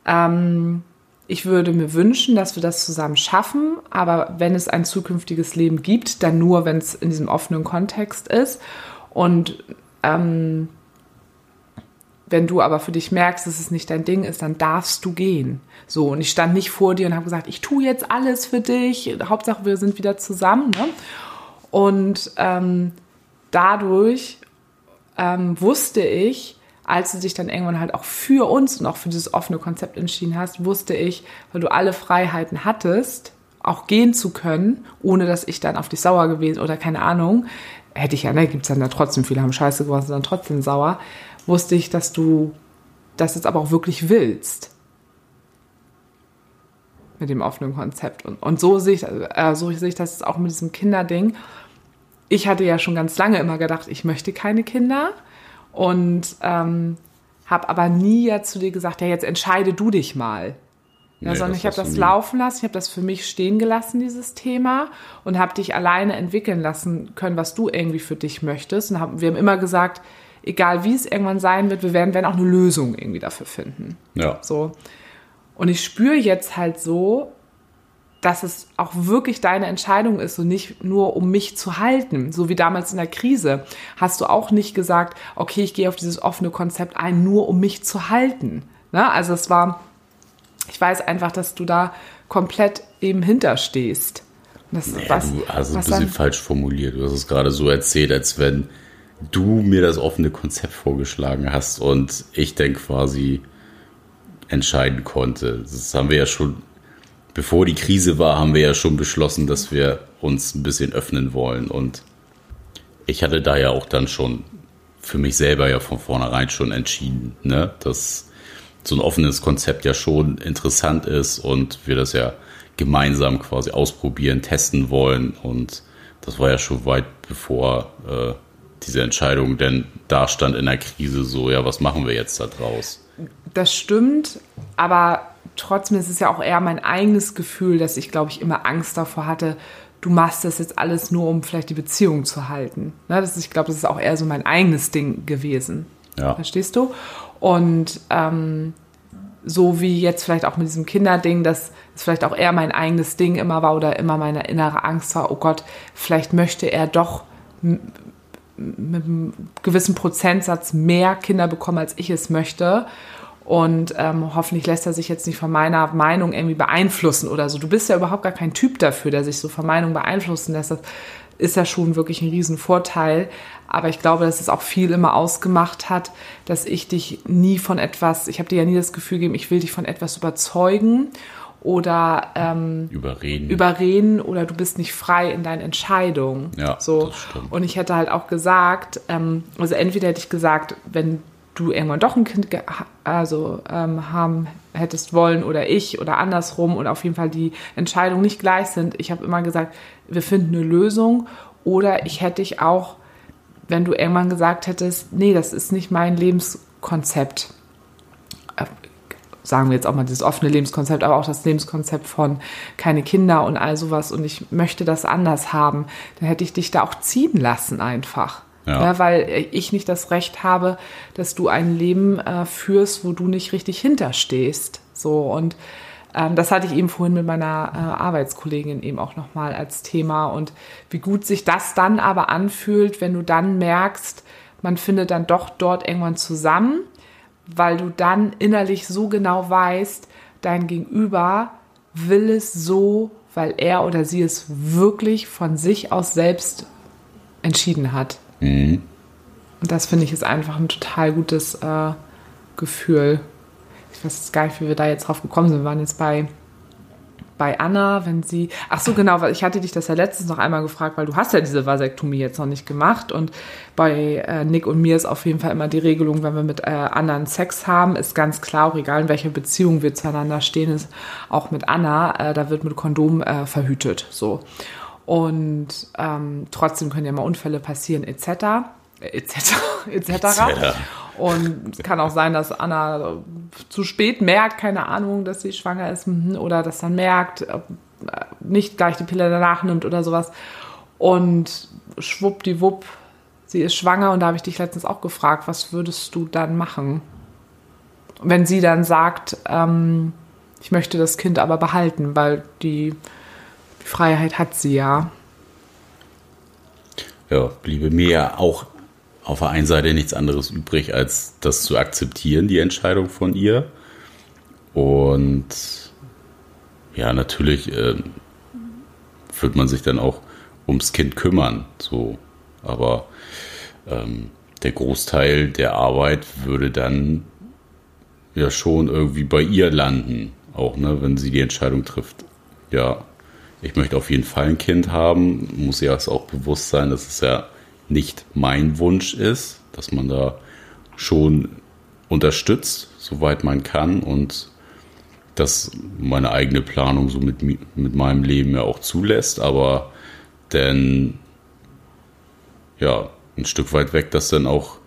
Ähm, ich würde mir wünschen, dass wir das zusammen schaffen, aber wenn es ein zukünftiges Leben gibt, dann nur, wenn es in diesem offenen Kontext ist. Und ähm, wenn du aber für dich merkst, dass es nicht dein Ding ist, dann darfst du gehen. So, und ich stand nicht vor dir und habe gesagt, ich tue jetzt alles für dich. Hauptsache, wir sind wieder zusammen. Ne? Und ähm, dadurch ähm, wusste ich, als du dich dann irgendwann halt auch für uns und auch für dieses offene Konzept entschieden hast, wusste ich, weil du alle Freiheiten hattest, auch gehen zu können, ohne dass ich dann auf dich sauer gewesen oder keine Ahnung, hätte ich ja, ne, gibt es dann da trotzdem, viele haben Scheiße gemacht, sind dann trotzdem sauer, wusste ich, dass du das jetzt aber auch wirklich willst. Mit dem offenen Konzept. Und, und so sehe ich, äh, so sehe ich das auch mit diesem Kinderding. Ich hatte ja schon ganz lange immer gedacht, ich möchte keine Kinder und ähm, habe aber nie ja zu dir gesagt, ja, jetzt entscheide du dich mal. Ja, nee, sondern ich habe das laufen lassen, ich habe das für mich stehen gelassen, dieses Thema, und habe dich alleine entwickeln lassen können, was du irgendwie für dich möchtest. Und hab, wir haben immer gesagt, egal wie es irgendwann sein wird, wir werden, werden auch eine Lösung irgendwie dafür finden. Ja. So. Und ich spüre jetzt halt so, dass es auch wirklich deine Entscheidung ist und nicht nur um mich zu halten. So wie damals in der Krise hast du auch nicht gesagt, okay, ich gehe auf dieses offene Konzept ein, nur um mich zu halten. Ne? Also es war, ich weiß einfach, dass du da komplett eben hinterstehst. Das, naja, was, du hast es ein bisschen falsch formuliert. Du hast es gerade so erzählt, als wenn du mir das offene Konzept vorgeschlagen hast und ich dann quasi entscheiden konnte. Das haben wir ja schon, bevor die Krise war, haben wir ja schon beschlossen, dass wir uns ein bisschen öffnen wollen. Und ich hatte da ja auch dann schon für mich selber ja von vornherein schon entschieden, ne, dass so ein offenes Konzept ja schon interessant ist und wir das ja gemeinsam quasi ausprobieren, testen wollen. Und das war ja schon weit bevor äh, diese Entscheidung denn da stand in der Krise so, ja, was machen wir jetzt da draus? Das stimmt, aber trotzdem ist es ja auch eher mein eigenes Gefühl, dass ich, glaube ich, immer Angst davor hatte, du machst das jetzt alles nur, um vielleicht die Beziehung zu halten. Ne, das ist, ich glaube, das ist auch eher so mein eigenes Ding gewesen. Ja. Verstehst du? Und ähm, so wie jetzt vielleicht auch mit diesem Kinderding, dass es vielleicht auch eher mein eigenes Ding immer war oder immer meine innere Angst war, oh Gott, vielleicht möchte er doch mit einem gewissen Prozentsatz mehr Kinder bekommen, als ich es möchte. Und ähm, hoffentlich lässt er sich jetzt nicht von meiner Meinung irgendwie beeinflussen oder so. Du bist ja überhaupt gar kein Typ dafür, der sich so von Meinung beeinflussen lässt. Das ist ja schon wirklich ein Riesenvorteil. Aber ich glaube, dass es auch viel immer ausgemacht hat, dass ich dich nie von etwas, ich habe dir ja nie das Gefühl gegeben, ich will dich von etwas überzeugen oder ähm, überreden. überreden oder du bist nicht frei in deinen Entscheidungen. Ja, so. das stimmt. Und ich hätte halt auch gesagt, ähm, also entweder hätte ich gesagt, wenn du irgendwann doch ein Kind also ähm, haben hättest wollen oder ich oder andersrum und auf jeden Fall die Entscheidungen nicht gleich sind. Ich habe immer gesagt, wir finden eine Lösung oder ich hätte dich auch, wenn du irgendwann gesagt hättest, nee, das ist nicht mein Lebenskonzept sagen wir jetzt auch mal dieses offene Lebenskonzept, aber auch das Lebenskonzept von keine Kinder und all sowas und ich möchte das anders haben, dann hätte ich dich da auch ziehen lassen einfach. Ja. ja weil ich nicht das Recht habe, dass du ein Leben äh, führst, wo du nicht richtig hinterstehst. So und ähm, das hatte ich eben vorhin mit meiner äh, Arbeitskollegin eben auch nochmal als Thema und wie gut sich das dann aber anfühlt, wenn du dann merkst, man findet dann doch dort irgendwann zusammen weil du dann innerlich so genau weißt, dein Gegenüber will es so, weil er oder sie es wirklich von sich aus selbst entschieden hat. Mhm. Und das finde ich ist einfach ein total gutes äh, Gefühl. Ich weiß gar nicht, wie wir da jetzt drauf gekommen sind. Wir waren jetzt bei bei Anna, wenn sie, ach so genau, weil ich hatte dich das ja letztens noch einmal gefragt, weil du hast ja diese Vasektomie jetzt noch nicht gemacht und bei äh, Nick und mir ist auf jeden Fall immer die Regelung, wenn wir mit äh, anderen Sex haben, ist ganz klar, auch egal in welcher Beziehung wir zueinander stehen, ist auch mit Anna, äh, da wird mit Kondom äh, verhütet, so. Und ähm, trotzdem können ja mal Unfälle passieren, etc. etc. etc. Und es kann auch sein, dass Anna zu spät merkt, keine Ahnung, dass sie schwanger ist, mhm, oder dass dann merkt, äh, nicht gleich die Pille danach nimmt oder sowas. Und schwuppdiwupp, sie ist schwanger und da habe ich dich letztens auch gefragt, was würdest du dann machen? Wenn sie dann sagt, ähm, ich möchte das Kind aber behalten, weil die, die Freiheit hat sie ja. Ja, bliebe mir ja auch auf der einen Seite nichts anderes übrig, als das zu akzeptieren, die Entscheidung von ihr. Und ja, natürlich äh, wird man sich dann auch ums Kind kümmern. So, aber ähm, der Großteil der Arbeit würde dann ja schon irgendwie bei ihr landen, auch ne, wenn sie die Entscheidung trifft. Ja, ich möchte auf jeden Fall ein Kind haben, muss ja auch bewusst sein, dass es ja nicht mein Wunsch ist, dass man da schon unterstützt, soweit man kann und dass meine eigene Planung so mit, mit meinem Leben ja auch zulässt, aber denn ja, ein Stück weit weg, dass dann auch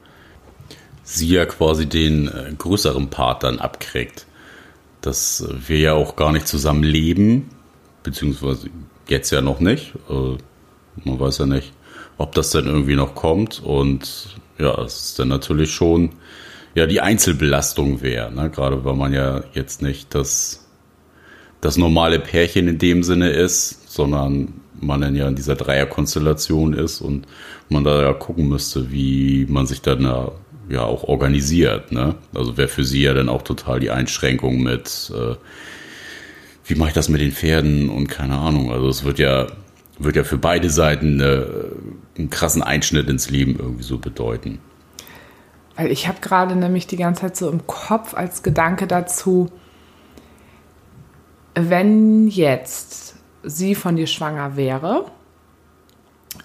sie ja quasi den äh, größeren Part dann abkriegt. Dass wir ja auch gar nicht zusammen leben, beziehungsweise jetzt ja noch nicht. Äh, man weiß ja nicht, ob das dann irgendwie noch kommt. Und ja, es ist dann natürlich schon ja die Einzelbelastung wäre, ne? gerade weil man ja jetzt nicht das, das normale Pärchen in dem Sinne ist, sondern man dann ja in dieser Dreierkonstellation ist und man da ja gucken müsste, wie man sich dann ja, ja auch organisiert. Ne? Also wäre für sie ja dann auch total die Einschränkung mit, äh, wie mache ich das mit den Pferden und keine Ahnung. Also es wird ja, wird ja für beide Seiten eine, einen krassen Einschnitt ins Leben irgendwie so bedeuten. Weil ich habe gerade nämlich die ganze Zeit so im Kopf als Gedanke dazu, wenn jetzt sie von dir schwanger wäre,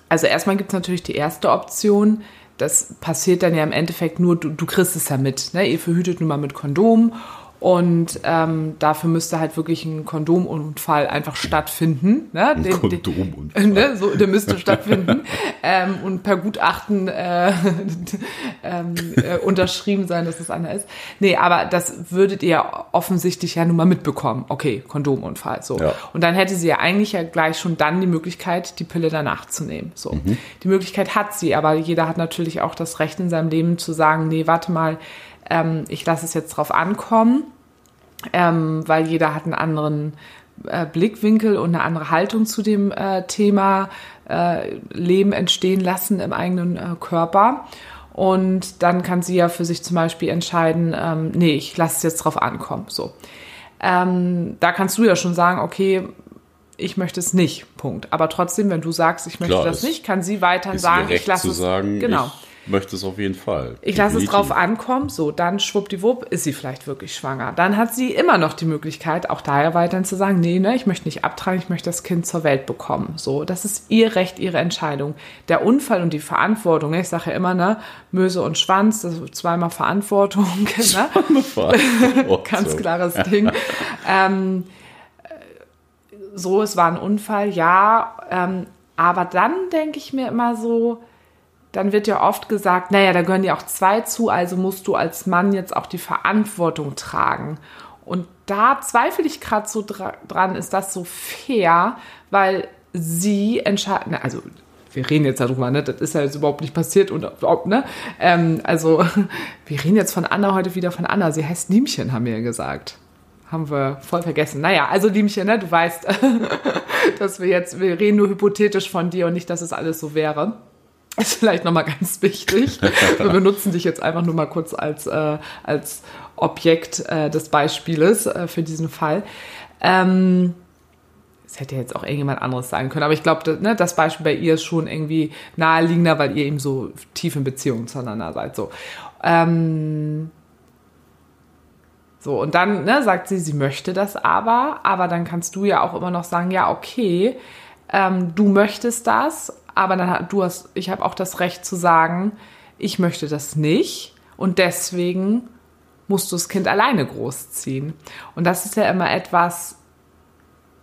also erstmal gibt es natürlich die erste Option, das passiert dann ja im Endeffekt nur, du, du kriegst es ja mit. Ne? Ihr verhütet nun mal mit Kondom und ähm, dafür müsste halt wirklich ein Kondomunfall einfach stattfinden. Ne? Ein den, Kondomunfall. Den, [LAUGHS] ne? so, der müsste stattfinden [LAUGHS] ähm, und per Gutachten äh, [LAUGHS] ähm, äh, unterschrieben sein, dass es anders ist. Nee, aber das würdet ihr offensichtlich ja nun mal mitbekommen. Okay, Kondomunfall. So. Ja. Und dann hätte sie ja eigentlich ja gleich schon dann die Möglichkeit, die Pille danach zu nehmen. So. Mhm. Die Möglichkeit hat sie, aber jeder hat natürlich auch das Recht in seinem Leben zu sagen, nee, warte mal, ähm, ich lasse es jetzt drauf ankommen ähm, weil jeder hat einen anderen äh, Blickwinkel und eine andere Haltung zu dem äh, Thema äh, Leben entstehen lassen im eigenen äh, Körper. Und dann kann sie ja für sich zum Beispiel entscheiden, ähm, nee, ich lasse es jetzt drauf ankommen. So. Ähm, da kannst du ja schon sagen, okay, ich möchte es nicht. Punkt. Aber trotzdem, wenn du sagst, ich möchte Klar, das nicht, kann sie weiterhin sagen, ich lasse es. Sagen, genau. Ich möchte es auf jeden Fall. Ich lasse es drauf ankommen, so, dann schwuppdiwupp ist sie vielleicht wirklich schwanger. Dann hat sie immer noch die Möglichkeit, auch daher weiterhin zu sagen, nee, ne, ich möchte nicht abtragen, ich möchte das Kind zur Welt bekommen. So, das ist ihr Recht, ihre Entscheidung. Der Unfall und die Verantwortung, ne, ich sage ja immer, ne, Möse und Schwanz, das ist zweimal Verantwortung, [LAUGHS] ne? Verantwortung. [LAUGHS] Ganz klares Ding. ähm, so, es war ein Unfall, ja, ähm, aber dann denke ich mir immer so, dann wird ja oft gesagt, naja, da gehören ja auch zwei zu, also musst du als Mann jetzt auch die Verantwortung tragen. Und da zweifle ich gerade so dran, ist das so fair, weil sie entscheiden, also wir reden jetzt darüber, ne? Das ist ja jetzt überhaupt nicht passiert und ne? Ähm, also [LAUGHS] wir reden jetzt von Anna heute wieder von Anna. Sie heißt Liemchen, haben wir ja gesagt. Haben wir voll vergessen. Naja, also Liemchen, ne? Du weißt, [LAUGHS] dass wir jetzt, wir reden nur hypothetisch von dir und nicht, dass es alles so wäre. [LAUGHS] Ist vielleicht nochmal ganz wichtig. [LAUGHS] Wir benutzen dich jetzt einfach nur mal kurz als, äh, als Objekt äh, des Beispieles äh, für diesen Fall. Ähm, es hätte jetzt auch irgendjemand anderes sein können, aber ich glaube, ne, das Beispiel bei ihr ist schon irgendwie naheliegender, weil ihr eben so tief in Beziehungen zueinander seid. So. Ähm, so, und dann ne, sagt sie, sie möchte das aber, aber dann kannst du ja auch immer noch sagen, ja, okay, ähm, du möchtest das, aber dann du hast, ich habe auch das Recht zu sagen, ich möchte das nicht und deswegen musst du das Kind alleine großziehen. Und das ist ja immer etwas,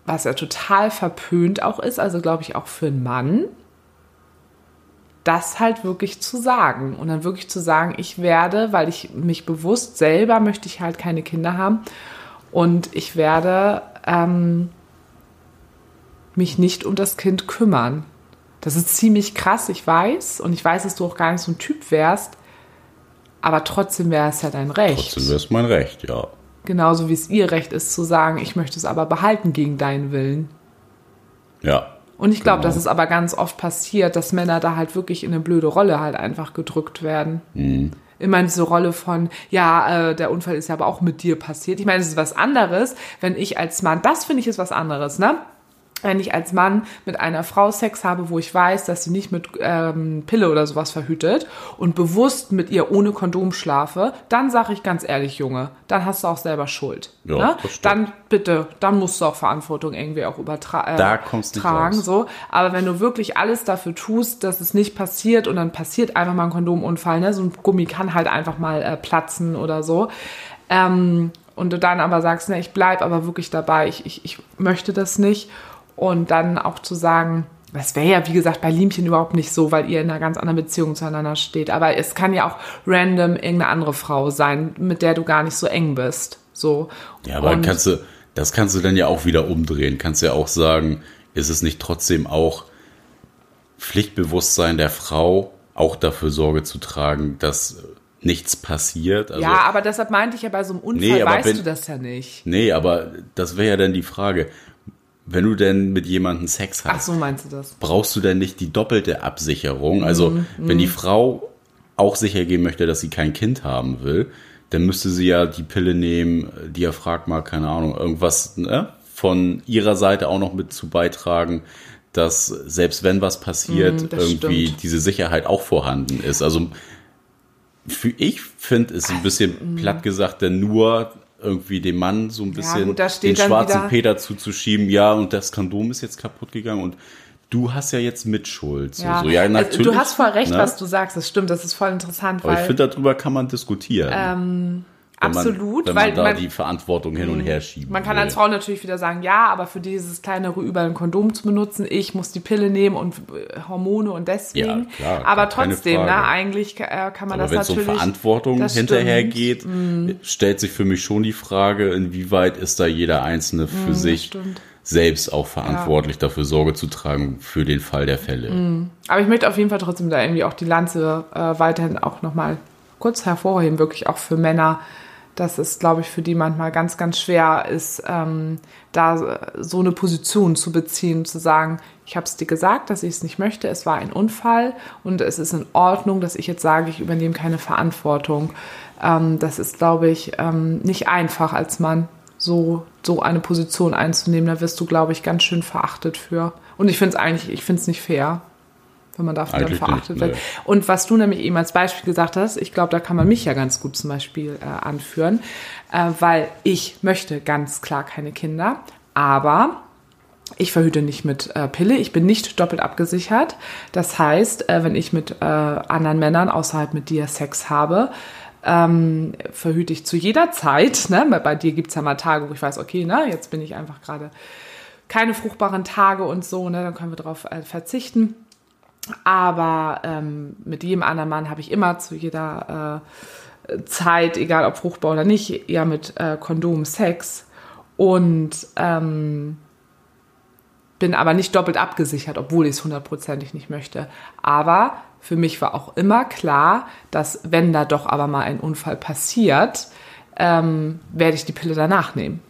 was ja total verpönt auch ist, also glaube ich auch für einen Mann, das halt wirklich zu sagen und dann wirklich zu sagen, ich werde, weil ich mich bewusst selber möchte ich halt keine Kinder haben und ich werde ähm, mich nicht um das Kind kümmern. Das ist ziemlich krass, ich weiß. Und ich weiß, dass du auch gar nicht so ein Typ wärst. Aber trotzdem wäre es ja dein Recht. Trotzdem wäre es mein Recht, ja. Genauso wie es ihr Recht ist, zu sagen, ich möchte es aber behalten gegen deinen Willen. Ja, Und ich glaube, Genau. dass es aber ganz oft passiert, dass Männer da halt wirklich in eine blöde Rolle halt einfach gedrückt werden. Mhm. Immer in diese Rolle von, ja, äh, der Unfall ist ja aber auch mit dir passiert. Ich meine, es ist was anderes, wenn ich als Mann, das finde ich ist was anderes, ne? Wenn ich als Mann mit einer Frau Sex habe, wo ich weiß, dass sie nicht mit ähm, Pille oder sowas verhütet und bewusst mit ihr ohne Kondom schlafe, dann sage ich ganz ehrlich, Junge, dann hast du auch selber Schuld. Ja, ne? Dann bitte, dann musst du auch Verantwortung irgendwie auch übertragen. Äh, Da kommst du tragen, raus. so. Aber wenn du wirklich alles dafür tust, dass es nicht passiert und dann passiert einfach mal ein Kondomunfall, ne? So ein Gummi kann halt einfach mal äh, platzen oder so. Ähm, und du dann aber sagst, ne, ich bleib aber wirklich dabei, ich, ich, ich möchte das nicht. Und dann auch zu sagen, das wäre ja, wie gesagt, bei Liemchen überhaupt nicht so, weil ihr in einer ganz anderen Beziehung zueinander steht. Aber es kann ja auch random irgendeine andere Frau sein, mit der du gar nicht so eng bist. So. Ja, aber Und- kannst du, das kannst du dann ja auch wieder umdrehen. Kannst ja auch sagen, ist es nicht trotzdem auch Pflichtbewusstsein der Frau, auch dafür Sorge zu tragen, dass nichts passiert? Also, ja, aber deshalb meinte ich ja, bei so einem Unfall Nee, weißt wenn- du das ja nicht. Nee, aber das wäre ja dann die Frage. Wenn du denn mit jemandem Sex hast, so meinst du das? brauchst du denn nicht die doppelte Absicherung? Also, Mhm, wenn die Frau auch sicher gehen möchte, dass sie kein Kind haben will, dann müsste sie ja die Pille nehmen, Diaphragma, keine Ahnung, irgendwas ne, von ihrer Seite auch noch mit zu beitragen, dass selbst wenn was passiert, das irgendwie stimmt. diese Sicherheit auch vorhanden ist. Also, für ich finde es ein bisschen platt gesagt, denn nur irgendwie dem Mann so ein bisschen gut, da steht den schwarzen wieder- Peter zuzuschieben, ja, und das Kondom ist jetzt kaputt gegangen und du hast ja jetzt Mitschuld. So, so. ja also natürlich. du hast voll recht, ne? was du sagst. Das stimmt, das ist voll interessant, Aber ich weil finde, darüber kann man diskutieren. ähm, wenn man, absolut, wenn weil man da man, die Verantwortung hin und her schieben man kann will. als Frau natürlich wieder sagen, ja, aber für dieses kleinere Übel ein Kondom zu benutzen, ich muss die Pille nehmen und äh, Hormone und deswegen. Ja, klar, aber trotzdem, ne, eigentlich äh, kann man Aber wenn das es um natürlich. Verantwortung hinterher. Mhm. geht, stellt sich für mich schon die Frage, inwieweit ist da jeder Einzelne für sich Mhm, stimmt. selbst auch verantwortlich dafür Sorge zu tragen für den Fall der Fälle. Mhm. Aber ich möchte auf jeden Fall trotzdem da irgendwie auch die Lanze äh, weiterhin auch nochmal kurz hervorheben, wirklich auch für Männer, dass es, glaube ich, für die manchmal ganz, ganz schwer ist, ähm, da so eine Position zu beziehen, zu sagen, ich habe es dir gesagt, dass ich es nicht möchte, es war ein Unfall und es ist in Ordnung, dass ich jetzt sage, ich übernehme keine Verantwortung. Ähm, das ist, glaube ich, ähm, nicht einfach als Mann, so, so eine Position einzunehmen. Da wirst du, glaube ich, ganz schön verachtet für. Und ich finde es eigentlich, ich finde es nicht fair wenn man dafür dann verachtet nicht, wird. nee. Und was du nämlich eben als Beispiel gesagt hast, ich glaube, da kann man mich ja ganz gut zum Beispiel äh, anführen, äh, weil ich möchte ganz klar keine Kinder, aber ich verhüte nicht mit äh, Pille, ich bin nicht doppelt abgesichert. Das heißt, äh, wenn ich mit äh, anderen Männern außerhalb mit dir Sex habe, ähm, verhüte ich zu jeder Zeit. Ne? Bei, bei dir gibt's ja mal Tage, wo ich weiß, okay, ne, jetzt bin ich einfach gerade keine fruchtbaren Tage und so, ne, dann können wir darauf äh, verzichten. Aber ähm, mit jedem anderen Mann habe ich immer zu jeder äh, Zeit, egal ob fruchtbar oder nicht, eher mit äh, Kondom Sex. Und ähm, bin aber nicht doppelt abgesichert, obwohl ich es hundertprozentig nicht möchte. Aber für mich war auch immer klar, dass wenn da doch aber mal ein Unfall passiert, ähm, werde ich die Pille danach nehmen.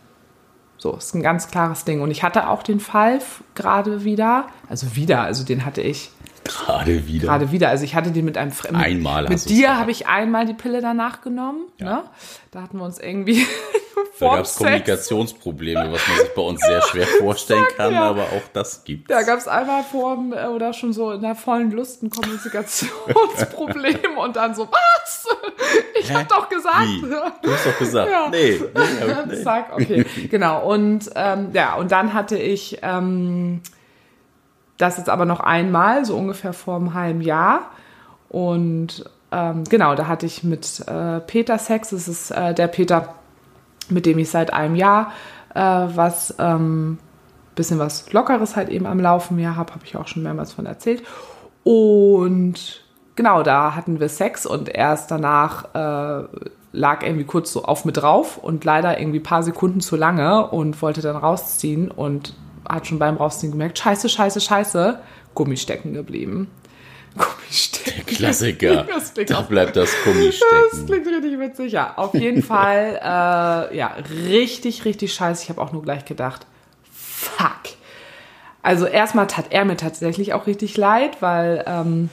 So, ist ein ganz klares Ding. Und ich hatte auch den Fall gerade wieder, also wieder, also den hatte ich Gerade wieder. gerade wieder. Also ich hatte den mit einem Fre- mit, Einmal Mit dir habe ich einmal die Pille danach genommen. Ne? Da hatten wir uns irgendwie [LAUGHS] da gab es Kommunikationsprobleme, was man sich bei uns sehr schwer [LAUGHS] vorstellen kann, ja. aber auch das gibt Da gab es einmal vor äh, oder schon so in der vollen Lust ein Kommunikationsproblem [LAUGHS] und dann so, was? Ich Hä? hab doch gesagt. Wie? Du hast doch gesagt, Ja. nee, nee, nicht. Zack, okay. genau. Und ähm, ja, und dann hatte ich ähm, das jetzt aber noch einmal, so ungefähr vor einem halben Jahr. Und ähm, genau, da hatte ich mit äh, Peter Sex. Das ist äh, der Peter, mit dem ich seit einem Jahr äh, was ähm, bisschen was Lockeres halt eben am Laufen hier habe, habe ich auch schon mehrmals von erzählt. Und genau, da hatten wir Sex und erst danach äh, lag irgendwie kurz so auf mit drauf und leider irgendwie ein paar Sekunden zu lange und wollte dann rausziehen und hat schon beim Rausziehen gemerkt, scheiße, scheiße, scheiße, Gummi stecken geblieben. Gummi stecken. Klassiker. [LAUGHS] Das klingt Da bleibt das Gummi das stecken. klingt richtig witzig, ja. Auf jeden [LAUGHS] Fall, äh, ja, richtig, richtig scheiße. Ich habe auch nur gleich gedacht, fuck. also erstmal tat er mir tatsächlich auch richtig leid, weil ähm,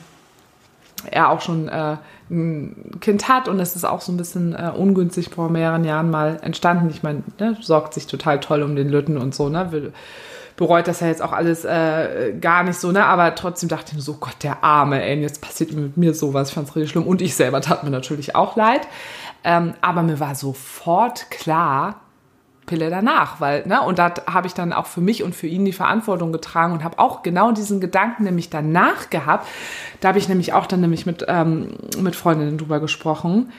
er auch schon äh, ein Kind hat und es ist auch so ein bisschen äh, ungünstig vor mehreren Jahren mal entstanden. Ich meine, ne, sorgt sich total toll um den Lütten und so, ne? Will, bereut das ja jetzt auch alles äh, gar nicht so, ne? Aber trotzdem dachte ich mir so, Gott, der Arme, ey, jetzt passiert mit mir sowas. Ich fand es richtig schlimm. Und ich selber tat mir natürlich auch leid. Ähm, aber mir war sofort klar, Pille danach, weil, ne, und da habe ich dann auch für mich und für ihn die Verantwortung getragen und habe auch genau diesen Gedanken nämlich danach gehabt. Da habe ich nämlich auch dann nämlich mit, ähm, mit Freundinnen drüber gesprochen.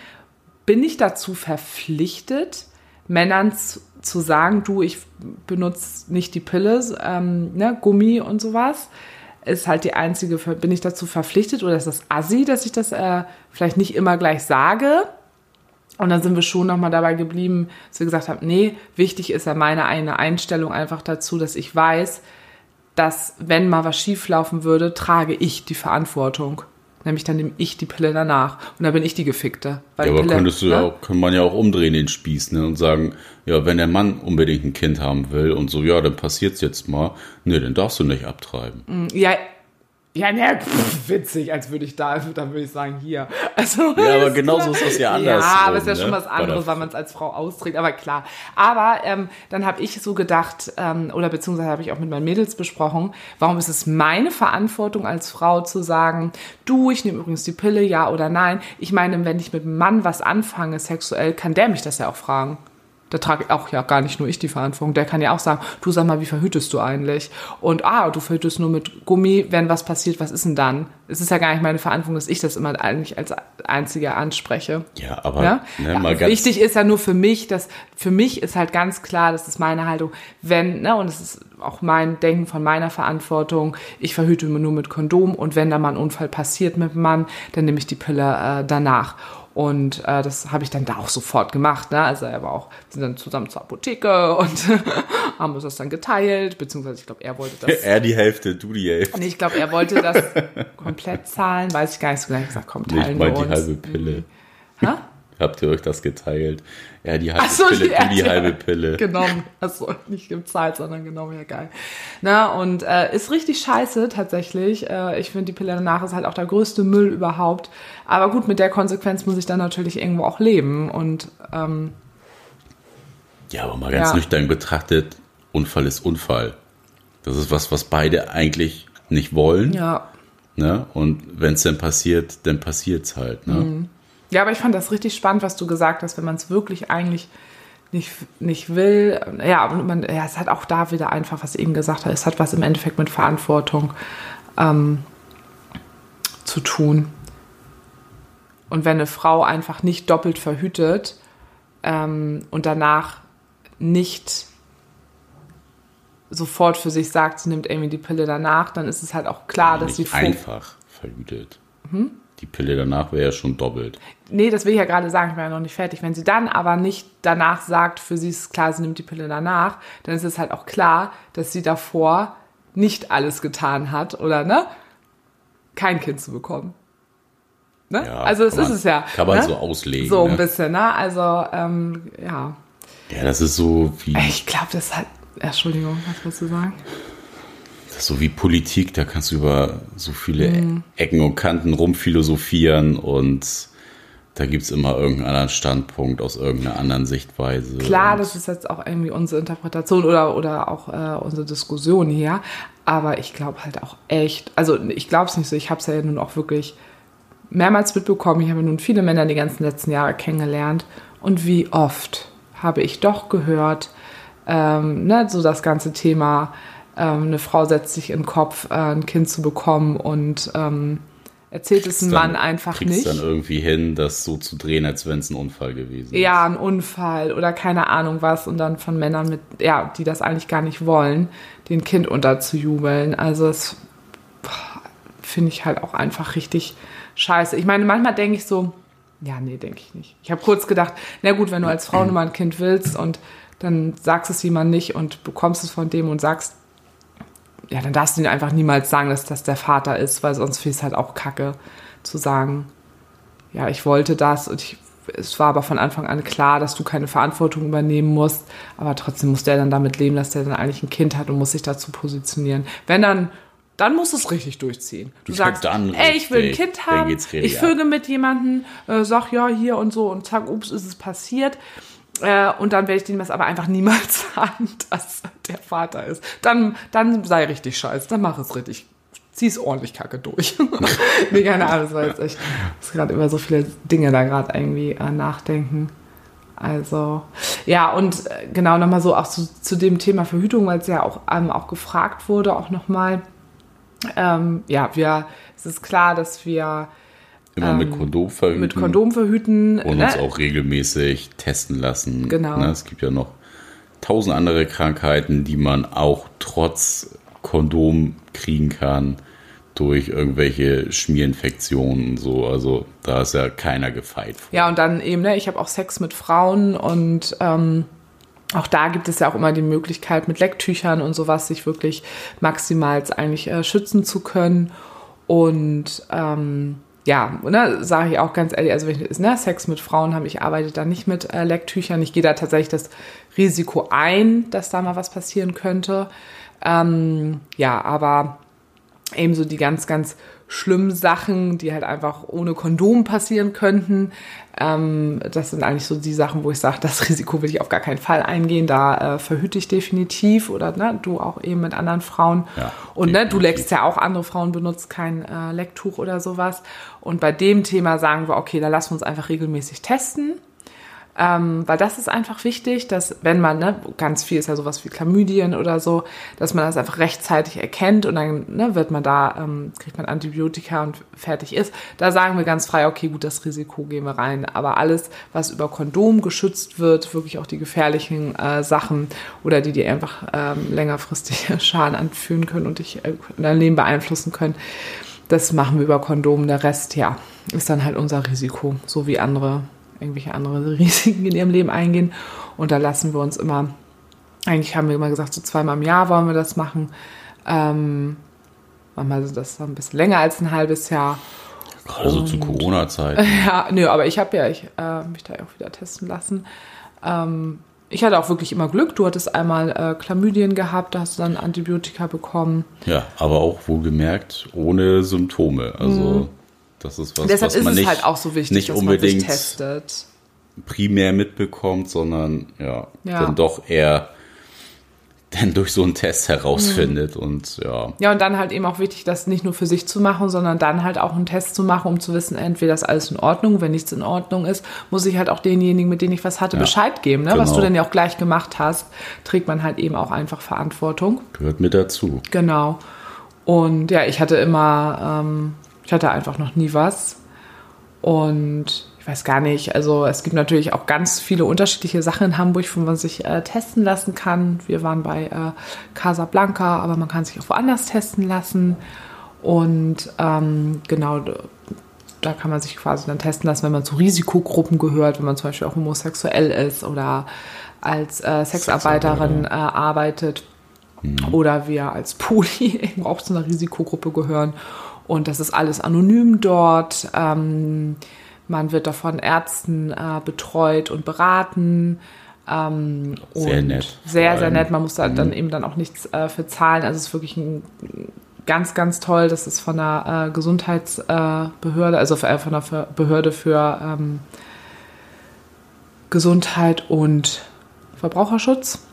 Bin ich dazu verpflichtet, Männern zu, sagen, du, ich benutze nicht die Pille, ähm, ne, Gummi und sowas? Ist halt die einzige, bin ich dazu verpflichtet oder ist das assi, dass ich das äh, vielleicht nicht immer gleich sage? Und dann sind wir schon nochmal dabei geblieben, dass wir gesagt haben, nee, wichtig ist ja meine eine Einstellung einfach dazu, dass ich weiß, dass wenn mal was schieflaufen würde, trage ich die Verantwortung. Nämlich dann nehme ich die Pille danach. Und dann bin ich die Gefickte. ja, aber Pille, könntest du ja auch, kann man ja auch umdrehen den Spieß, ne? Und sagen, ja, wenn der Mann unbedingt ein Kind haben will und so, ja, dann passiert's jetzt mal. Nee, dann darfst du nicht abtreiben. Ja, ja, ne, pff, witzig, als würde ich da, dann würde ich sagen, hier. Also, ja, aber genauso ist das ja anders. Ja, aber es ist ja ne? schon was anderes, weil man es als Frau austrägt, aber klar. Aber ähm, dann habe ich so gedacht, ähm, oder beziehungsweise habe ich auch mit meinen Mädels besprochen, warum ist es meine Verantwortung als Frau zu sagen, du, ich nehme übrigens die Pille, ja oder nein. Ich meine, wenn ich mit einem Mann was anfange, sexuell, kann der mich das ja auch fragen da trage auch ja gar nicht nur ich die Verantwortung. Der kann ja auch sagen, du sag mal, wie verhütest du eigentlich? Und ah, du verhütest nur mit Gummi, wenn was passiert, was ist denn dann? Es ist ja gar nicht meine Verantwortung, dass ich das immer eigentlich als einziger anspreche. Ja, aber ja? Ne, mal ja, wichtig ist ja nur für mich, dass für mich ist halt ganz klar, das ist meine Haltung, wenn, ne, und es ist auch mein Denken von meiner Verantwortung, ich verhüte nur mit Kondom und wenn da mal ein Unfall passiert mit dem Mann, dann nehme ich die Pille äh, danach. Und äh, das habe ich dann da auch sofort gemacht. Ne? Also er war auch, sind dann zusammen zur Apotheke und [LAUGHS] haben uns das dann geteilt, beziehungsweise ich glaube, er wollte das. er die Hälfte, du die Hälfte. Nee, ich glaube, er wollte das [LAUGHS] komplett zahlen, weiß ich gar nicht so genau. Ich gesagt, komm, teilen nee, ich wir uns. die halbe Pille. Ha? Habt ihr euch das geteilt? Ja, die halbe so, Pille, [LAUGHS] die, die halbe Pille. Genommen. Also nicht gezahlt, sondern genommen, ja geil. Na, und äh, ist richtig scheiße tatsächlich. Äh, ich finde, die Pille danach ist halt auch der größte Müll überhaupt. Aber gut, mit der Konsequenz muss ich dann natürlich irgendwo auch leben. Und ähm, ja, aber mal ganz ja. nüchtern betrachtet, Unfall ist Unfall. Das ist was, was beide eigentlich nicht wollen. Ja. Ne? Und wenn es dann passiert, dann passiert es halt. Ne? Mhm. Ja, aber ich fand das richtig spannend, was du gesagt hast, wenn man es wirklich eigentlich nicht, nicht will. Ja, und man, ja, es hat auch da wieder einfach, was eben gesagt hat, es hat was im Endeffekt mit Verantwortung ähm, zu tun. Und wenn eine Frau einfach nicht doppelt verhütet ähm, und danach nicht sofort für sich sagt, sie nimmt Amy die Pille danach, dann ist es halt auch klar, dass sie einfach verhütet. Hm? Die Pille danach wäre ja schon doppelt. Nee, das will ich ja gerade sagen, ich bin ja noch nicht fertig. Wenn sie dann aber nicht danach sagt, für sie ist klar, sie nimmt die Pille danach, dann ist es halt auch klar, dass sie davor nicht alles getan hat oder ne, kein Kind zu bekommen. Ne? Ja, also das ist es ja. Kann man ne? so auslegen. So ein ne? bisschen, ne? Also ähm, ja. Ja, das ist so wie. Ich glaube, das hat. Entschuldigung, was wolltest du sagen? So wie Politik, da kannst du über so viele mhm. Ecken und Kanten rumphilosophieren und da gibt es immer irgendeinen anderen Standpunkt aus irgendeiner anderen Sichtweise. Klar, das ist jetzt auch irgendwie unsere Interpretation oder, oder auch äh, unsere Diskussion hier. Aber ich glaube halt auch echt, also ich glaube es nicht so, ich habe es ja nun auch wirklich mehrmals mitbekommen. Ich habe nun viele Männer die ganzen letzten Jahre kennengelernt. Und wie oft habe ich doch gehört, ähm, ne, so das ganze Thema, ähm, eine Frau setzt sich in den Kopf, äh, ein Kind zu bekommen und ähm, erzählt es einem Mann einfach nicht. dann irgendwie hin, das so zu drehen, als wenn es ein Unfall gewesen ist. Ja, ein Unfall oder keine Ahnung was und dann von Männern mit, ja, die das eigentlich gar nicht wollen, den Kind unterzujubeln. Also das finde ich halt auch einfach richtig scheiße. Ich meine, manchmal denke ich so, ja, nee, denke ich nicht. Ich habe kurz gedacht, na gut, wenn du als Frau nur mal ein Kind willst und dann sagst es jemand nicht und bekommst es von dem und sagst, ja, dann darfst du dir einfach niemals sagen, dass das der Vater ist, weil sonst finde ich es halt auch kacke zu sagen, ja, ich wollte das und ich es war aber von Anfang an klar, dass du keine Verantwortung übernehmen musst. Aber trotzdem muss der dann damit leben, dass der dann eigentlich ein Kind hat und muss sich dazu positionieren. Wenn dann, dann musst du es richtig durchziehen. Du Ja, sagst, dann ey, ich will ein. Kind haben, ich ab. vögel mit jemandem, äh, sag ja hier und so und zack, ups, ist es passiert. Äh, und dann werde ich dem das aber einfach niemals [LAUGHS] sagen, dass der Vater ist. Dann, dann sei richtig scheiße, dann mach es richtig. Zieh's ordentlich kacke durch. [LAUGHS] nee, keine Ahnung, das war ich muss gerade über so viele Dinge da gerade irgendwie äh, nachdenken. Also, ja, und äh, genau nochmal so auch zu, zu dem Thema Verhütung, weil es ja auch, ähm, auch gefragt wurde, auch nochmal. Ähm, ja, wir, es ist klar, dass wir Immer mit Kondom verhüten. Ähm, mit Kondom verhüten. Und ne? uns auch regelmäßig testen lassen. Genau. Ne, es gibt ja noch tausend andere Krankheiten, die man auch trotz Kondom kriegen kann durch irgendwelche Schmierinfektionen und so. Also da ist ja keiner gefeit vor. Ja, und dann eben, ne, ich habe auch Sex mit Frauen und ähm, auch da gibt es ja auch immer die Möglichkeit, mit Lecktüchern und sowas sich wirklich maximal eigentlich äh, schützen zu können. Und ähm, ja, ne, sage ich auch ganz ehrlich, also wenn ich ne, Sex mit Frauen habe, ich arbeite da nicht mit äh, Lecktüchern. Ich gehe da tatsächlich das Risiko ein, dass da mal was passieren könnte. Ähm, ja, aber ebenso die ganz, ganz schlimmen Sachen, die halt einfach ohne Kondom passieren könnten. Ähm, das sind eigentlich so die Sachen, wo ich sage, das [LAUGHS] Risiko will ich auf gar keinen Fall eingehen. Da äh, verhüte ich definitiv oder ne, du auch eben mit anderen Frauen. Ja, Und ne, du leckst ja auch andere Frauen, benutzt kein äh, Lecktuch oder sowas. Und bei dem Thema sagen wir, okay, da lassen wir uns einfach regelmäßig testen. Ähm, weil das ist einfach wichtig, dass wenn man, ne, ganz viel ist ja sowas wie Chlamydien oder so, dass man das einfach rechtzeitig erkennt und dann ne, wird man da, ähm, kriegt man Antibiotika und fertig ist. Da sagen wir ganz frei, okay, gut, das Risiko gehen wir rein. Aber alles, was über Kondom geschützt wird, wirklich auch die gefährlichen äh, Sachen oder die, die einfach ähm, längerfristig [LAUGHS] Schaden anführen können und dich äh, dein Leben beeinflussen können, das machen wir über Kondom. Der Rest, ja, ist dann halt unser Risiko, so wie andere irgendwelche andere [LAUGHS] Risiken in ihrem Leben eingehen. Und da lassen wir uns immer, eigentlich haben wir immer gesagt, so zweimal im Jahr wollen wir das machen. Ähm, manchmal ist das ein bisschen länger als ein halbes Jahr. Gerade so zu Corona-Zeiten. [LAUGHS] Ja, nö, aber ich habe ja ich, äh, mich da ja auch wieder testen lassen. Ähm, ich hatte auch wirklich immer Glück. Du hattest einmal äh, Chlamydien gehabt, da hast du dann Antibiotika bekommen. Ja, aber auch wohlgemerkt ohne Symptome. Also das ist was, Mhm. Deshalb was ist man es nicht, halt auch so wichtig, nicht dass man sich unbedingt testet. primär mitbekommt, sondern ja, Ja. dann doch eher dann durch so einen Test herausfindet und ja. Ja, und dann halt eben auch wichtig, das nicht nur für sich zu machen, sondern dann halt auch einen Test zu machen, um zu wissen, entweder ist alles in Ordnung, wenn nichts in Ordnung ist, muss ich halt auch denjenigen, mit denen ich was hatte, Ja, Bescheid geben. Ne? Was genau. du dann ja auch gleich gemacht hast, trägt man halt eben auch einfach Verantwortung. Gehört mit dazu. Genau. Und ja, ich hatte immer, ähm, ich hatte einfach noch nie was. Und ich weiß gar nicht, also es gibt natürlich auch ganz viele unterschiedliche Sachen in Hamburg, wo man sich äh, testen lassen kann. Wir waren bei äh, Casablanca, aber man kann sich auch woanders testen lassen. Und ähm, genau, da kann man sich quasi dann testen lassen, wenn man zu Risikogruppen gehört, wenn man zum Beispiel auch homosexuell ist oder als äh, Sexarbeiterin äh, arbeitet oder wir als Poli [LAUGHS] eben auch zu einer Risikogruppe gehören. Und das ist alles anonym dort. Ähm, man wird da von Ärzten äh, betreut und beraten. Ähm, Sehr und nett, Sehr, sehr nett. Man muss da dann eben dann auch nichts äh, für zahlen. Also es ist wirklich ein ganz, ganz toll. Das ist von der äh, Gesundheitsbehörde, Behörde, also äh, von der Behörde für ähm, Gesundheit und Verbraucherschutz.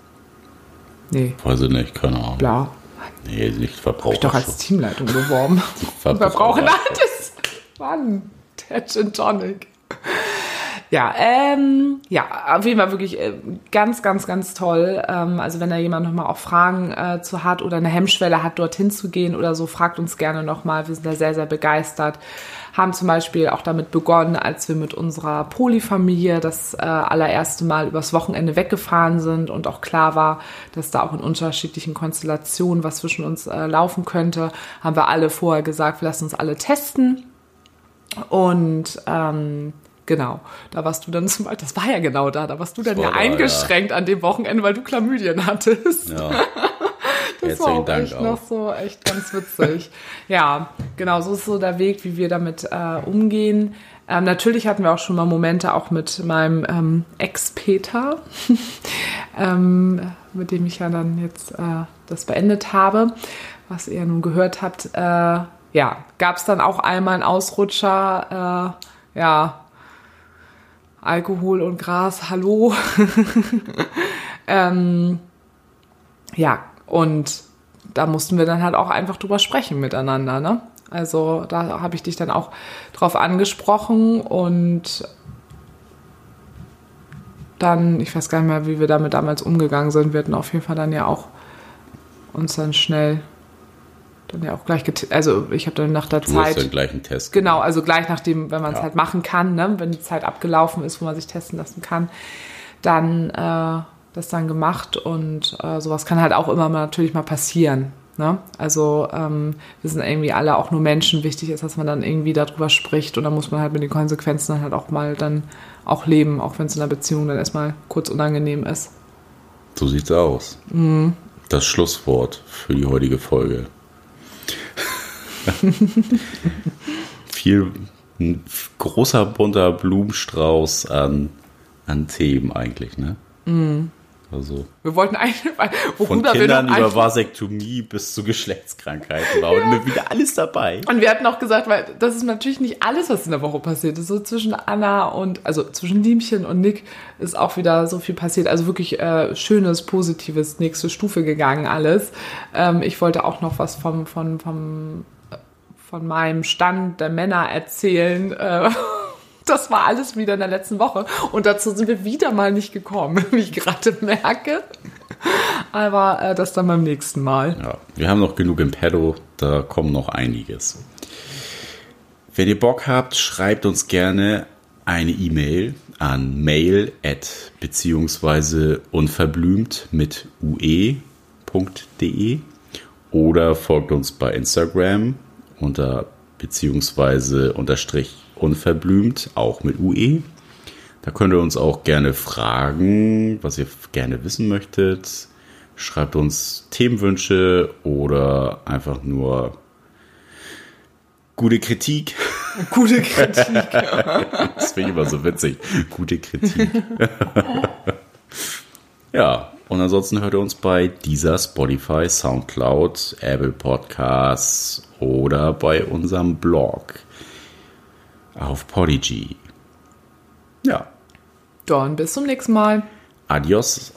Nee, Weiß ich nicht, keine Ahnung. bla. Nee, nicht Hab ich doch als Verbraucherschutz. Teamleitung beworben. Verbraucher, [LAUGHS] nein, das Mann, der Gin Tonic. Ja, ähm, ja, auf jeden Fall wirklich äh, ganz, ganz, ganz toll. Ähm, also wenn da jemand nochmal auch Fragen äh, zu hat oder eine Hemmschwelle hat, dorthin zu gehen oder so, fragt uns gerne nochmal. Wir sind da sehr, sehr begeistert. Haben zum Beispiel auch damit begonnen, als wir mit unserer Polyfamilie das äh, allererste Mal übers Wochenende weggefahren sind und auch klar war, dass da auch in unterschiedlichen Konstellationen was zwischen uns äh, laufen könnte, haben wir alle vorher gesagt, wir lassen uns alle testen. Und ähm, genau, da warst du dann zum Beispiel, das war ja genau da, da warst du dann war ja da, eingeschränkt an dem Wochenende, weil du Chlamydien hattest. Ja. [LAUGHS] Das war Herzlichen auch Dank echt auch. noch so echt ganz witzig. [LAUGHS] ja, genau, so ist so der Weg, wie wir damit äh, umgehen. Ähm, natürlich hatten wir auch schon mal Momente auch mit meinem ähm, Ex-Peter, [LAUGHS] ähm, mit dem ich ja dann jetzt äh, das beendet habe, was ihr nun gehört habt. Äh, ja, gab es dann auch einmal einen Ausrutscher, äh, ja, Alkohol und Gras, hallo. [LAUGHS] ähm, ja, und da mussten wir dann halt auch einfach drüber sprechen miteinander, ne? Also da habe ich dich dann auch drauf angesprochen und dann, ich weiß gar nicht mehr, wie wir damit damals umgegangen sind. Wir hatten auf jeden Fall dann ja auch uns dann schnell dann ja auch gleich, also ich habe dann nach der Du Zeit. dann gleich einen Test. Genau, also gleich nachdem, wenn man es Ja. halt machen kann, ne, wenn die Zeit abgelaufen ist, wo man sich testen lassen kann, dann äh, das dann gemacht und äh, sowas kann halt auch immer mal natürlich mal passieren. Ne? Also ähm, wir sind irgendwie alle auch nur Menschen. Wichtig ist, dass man dann irgendwie darüber spricht und dann muss man halt mit den Konsequenzen dann halt auch mal dann auch leben, auch wenn es in einer Beziehung dann erstmal kurz unangenehm ist. So sieht's aus. Mhm. Das Schlusswort für die heutige Folge. [LAUGHS] Viel ein großer bunter Blumenstrauß an, an Themen eigentlich, ne? Mhm. Also Wir wollten eigentlich, von Kindern über Vasektomie bis zu Geschlechtskrankheiten war immer wieder alles dabei. Und wir hatten auch gesagt, weil das ist natürlich nicht alles, was in der Woche passiert ist. So zwischen Anna und, also zwischen Liemchen und Nick ist auch wieder so viel passiert. Also wirklich äh, schönes, positives, nächste Stufe gegangen alles. Ähm, ich wollte auch noch was vom, vom, vom, von meinem Stand der Männer erzählen. [LAUGHS] Äh, das war alles wieder in der letzten Woche. Und dazu sind wir wieder mal nicht gekommen, [LAUGHS] wie ich gerade merke. Aber äh, das dann beim nächsten Mal. Ja, wir haben noch genug im Pedo, da kommt noch einiges. Wenn ihr Bock habt, schreibt uns gerne eine E-Mail an mail at beziehungsweise unverblümt mit ue.de oder folgt uns bei Instagram unter beziehungsweise unterstrich unverblümt, auch mit ue. Da könnt ihr uns auch gerne fragen, was ihr gerne wissen möchtet. Schreibt uns Themenwünsche oder einfach nur gute Kritik. [LAUGHS] Gute Kritik. [LAUGHS] Das finde ich immer so witzig. Gute Kritik. [LAUGHS] ja, und ansonsten hört ihr uns bei dieser Spotify, Soundcloud, Apple Podcasts oder bei unserem Blog auf Podigy. Ja, Dann bis zum nächsten Mal. adios.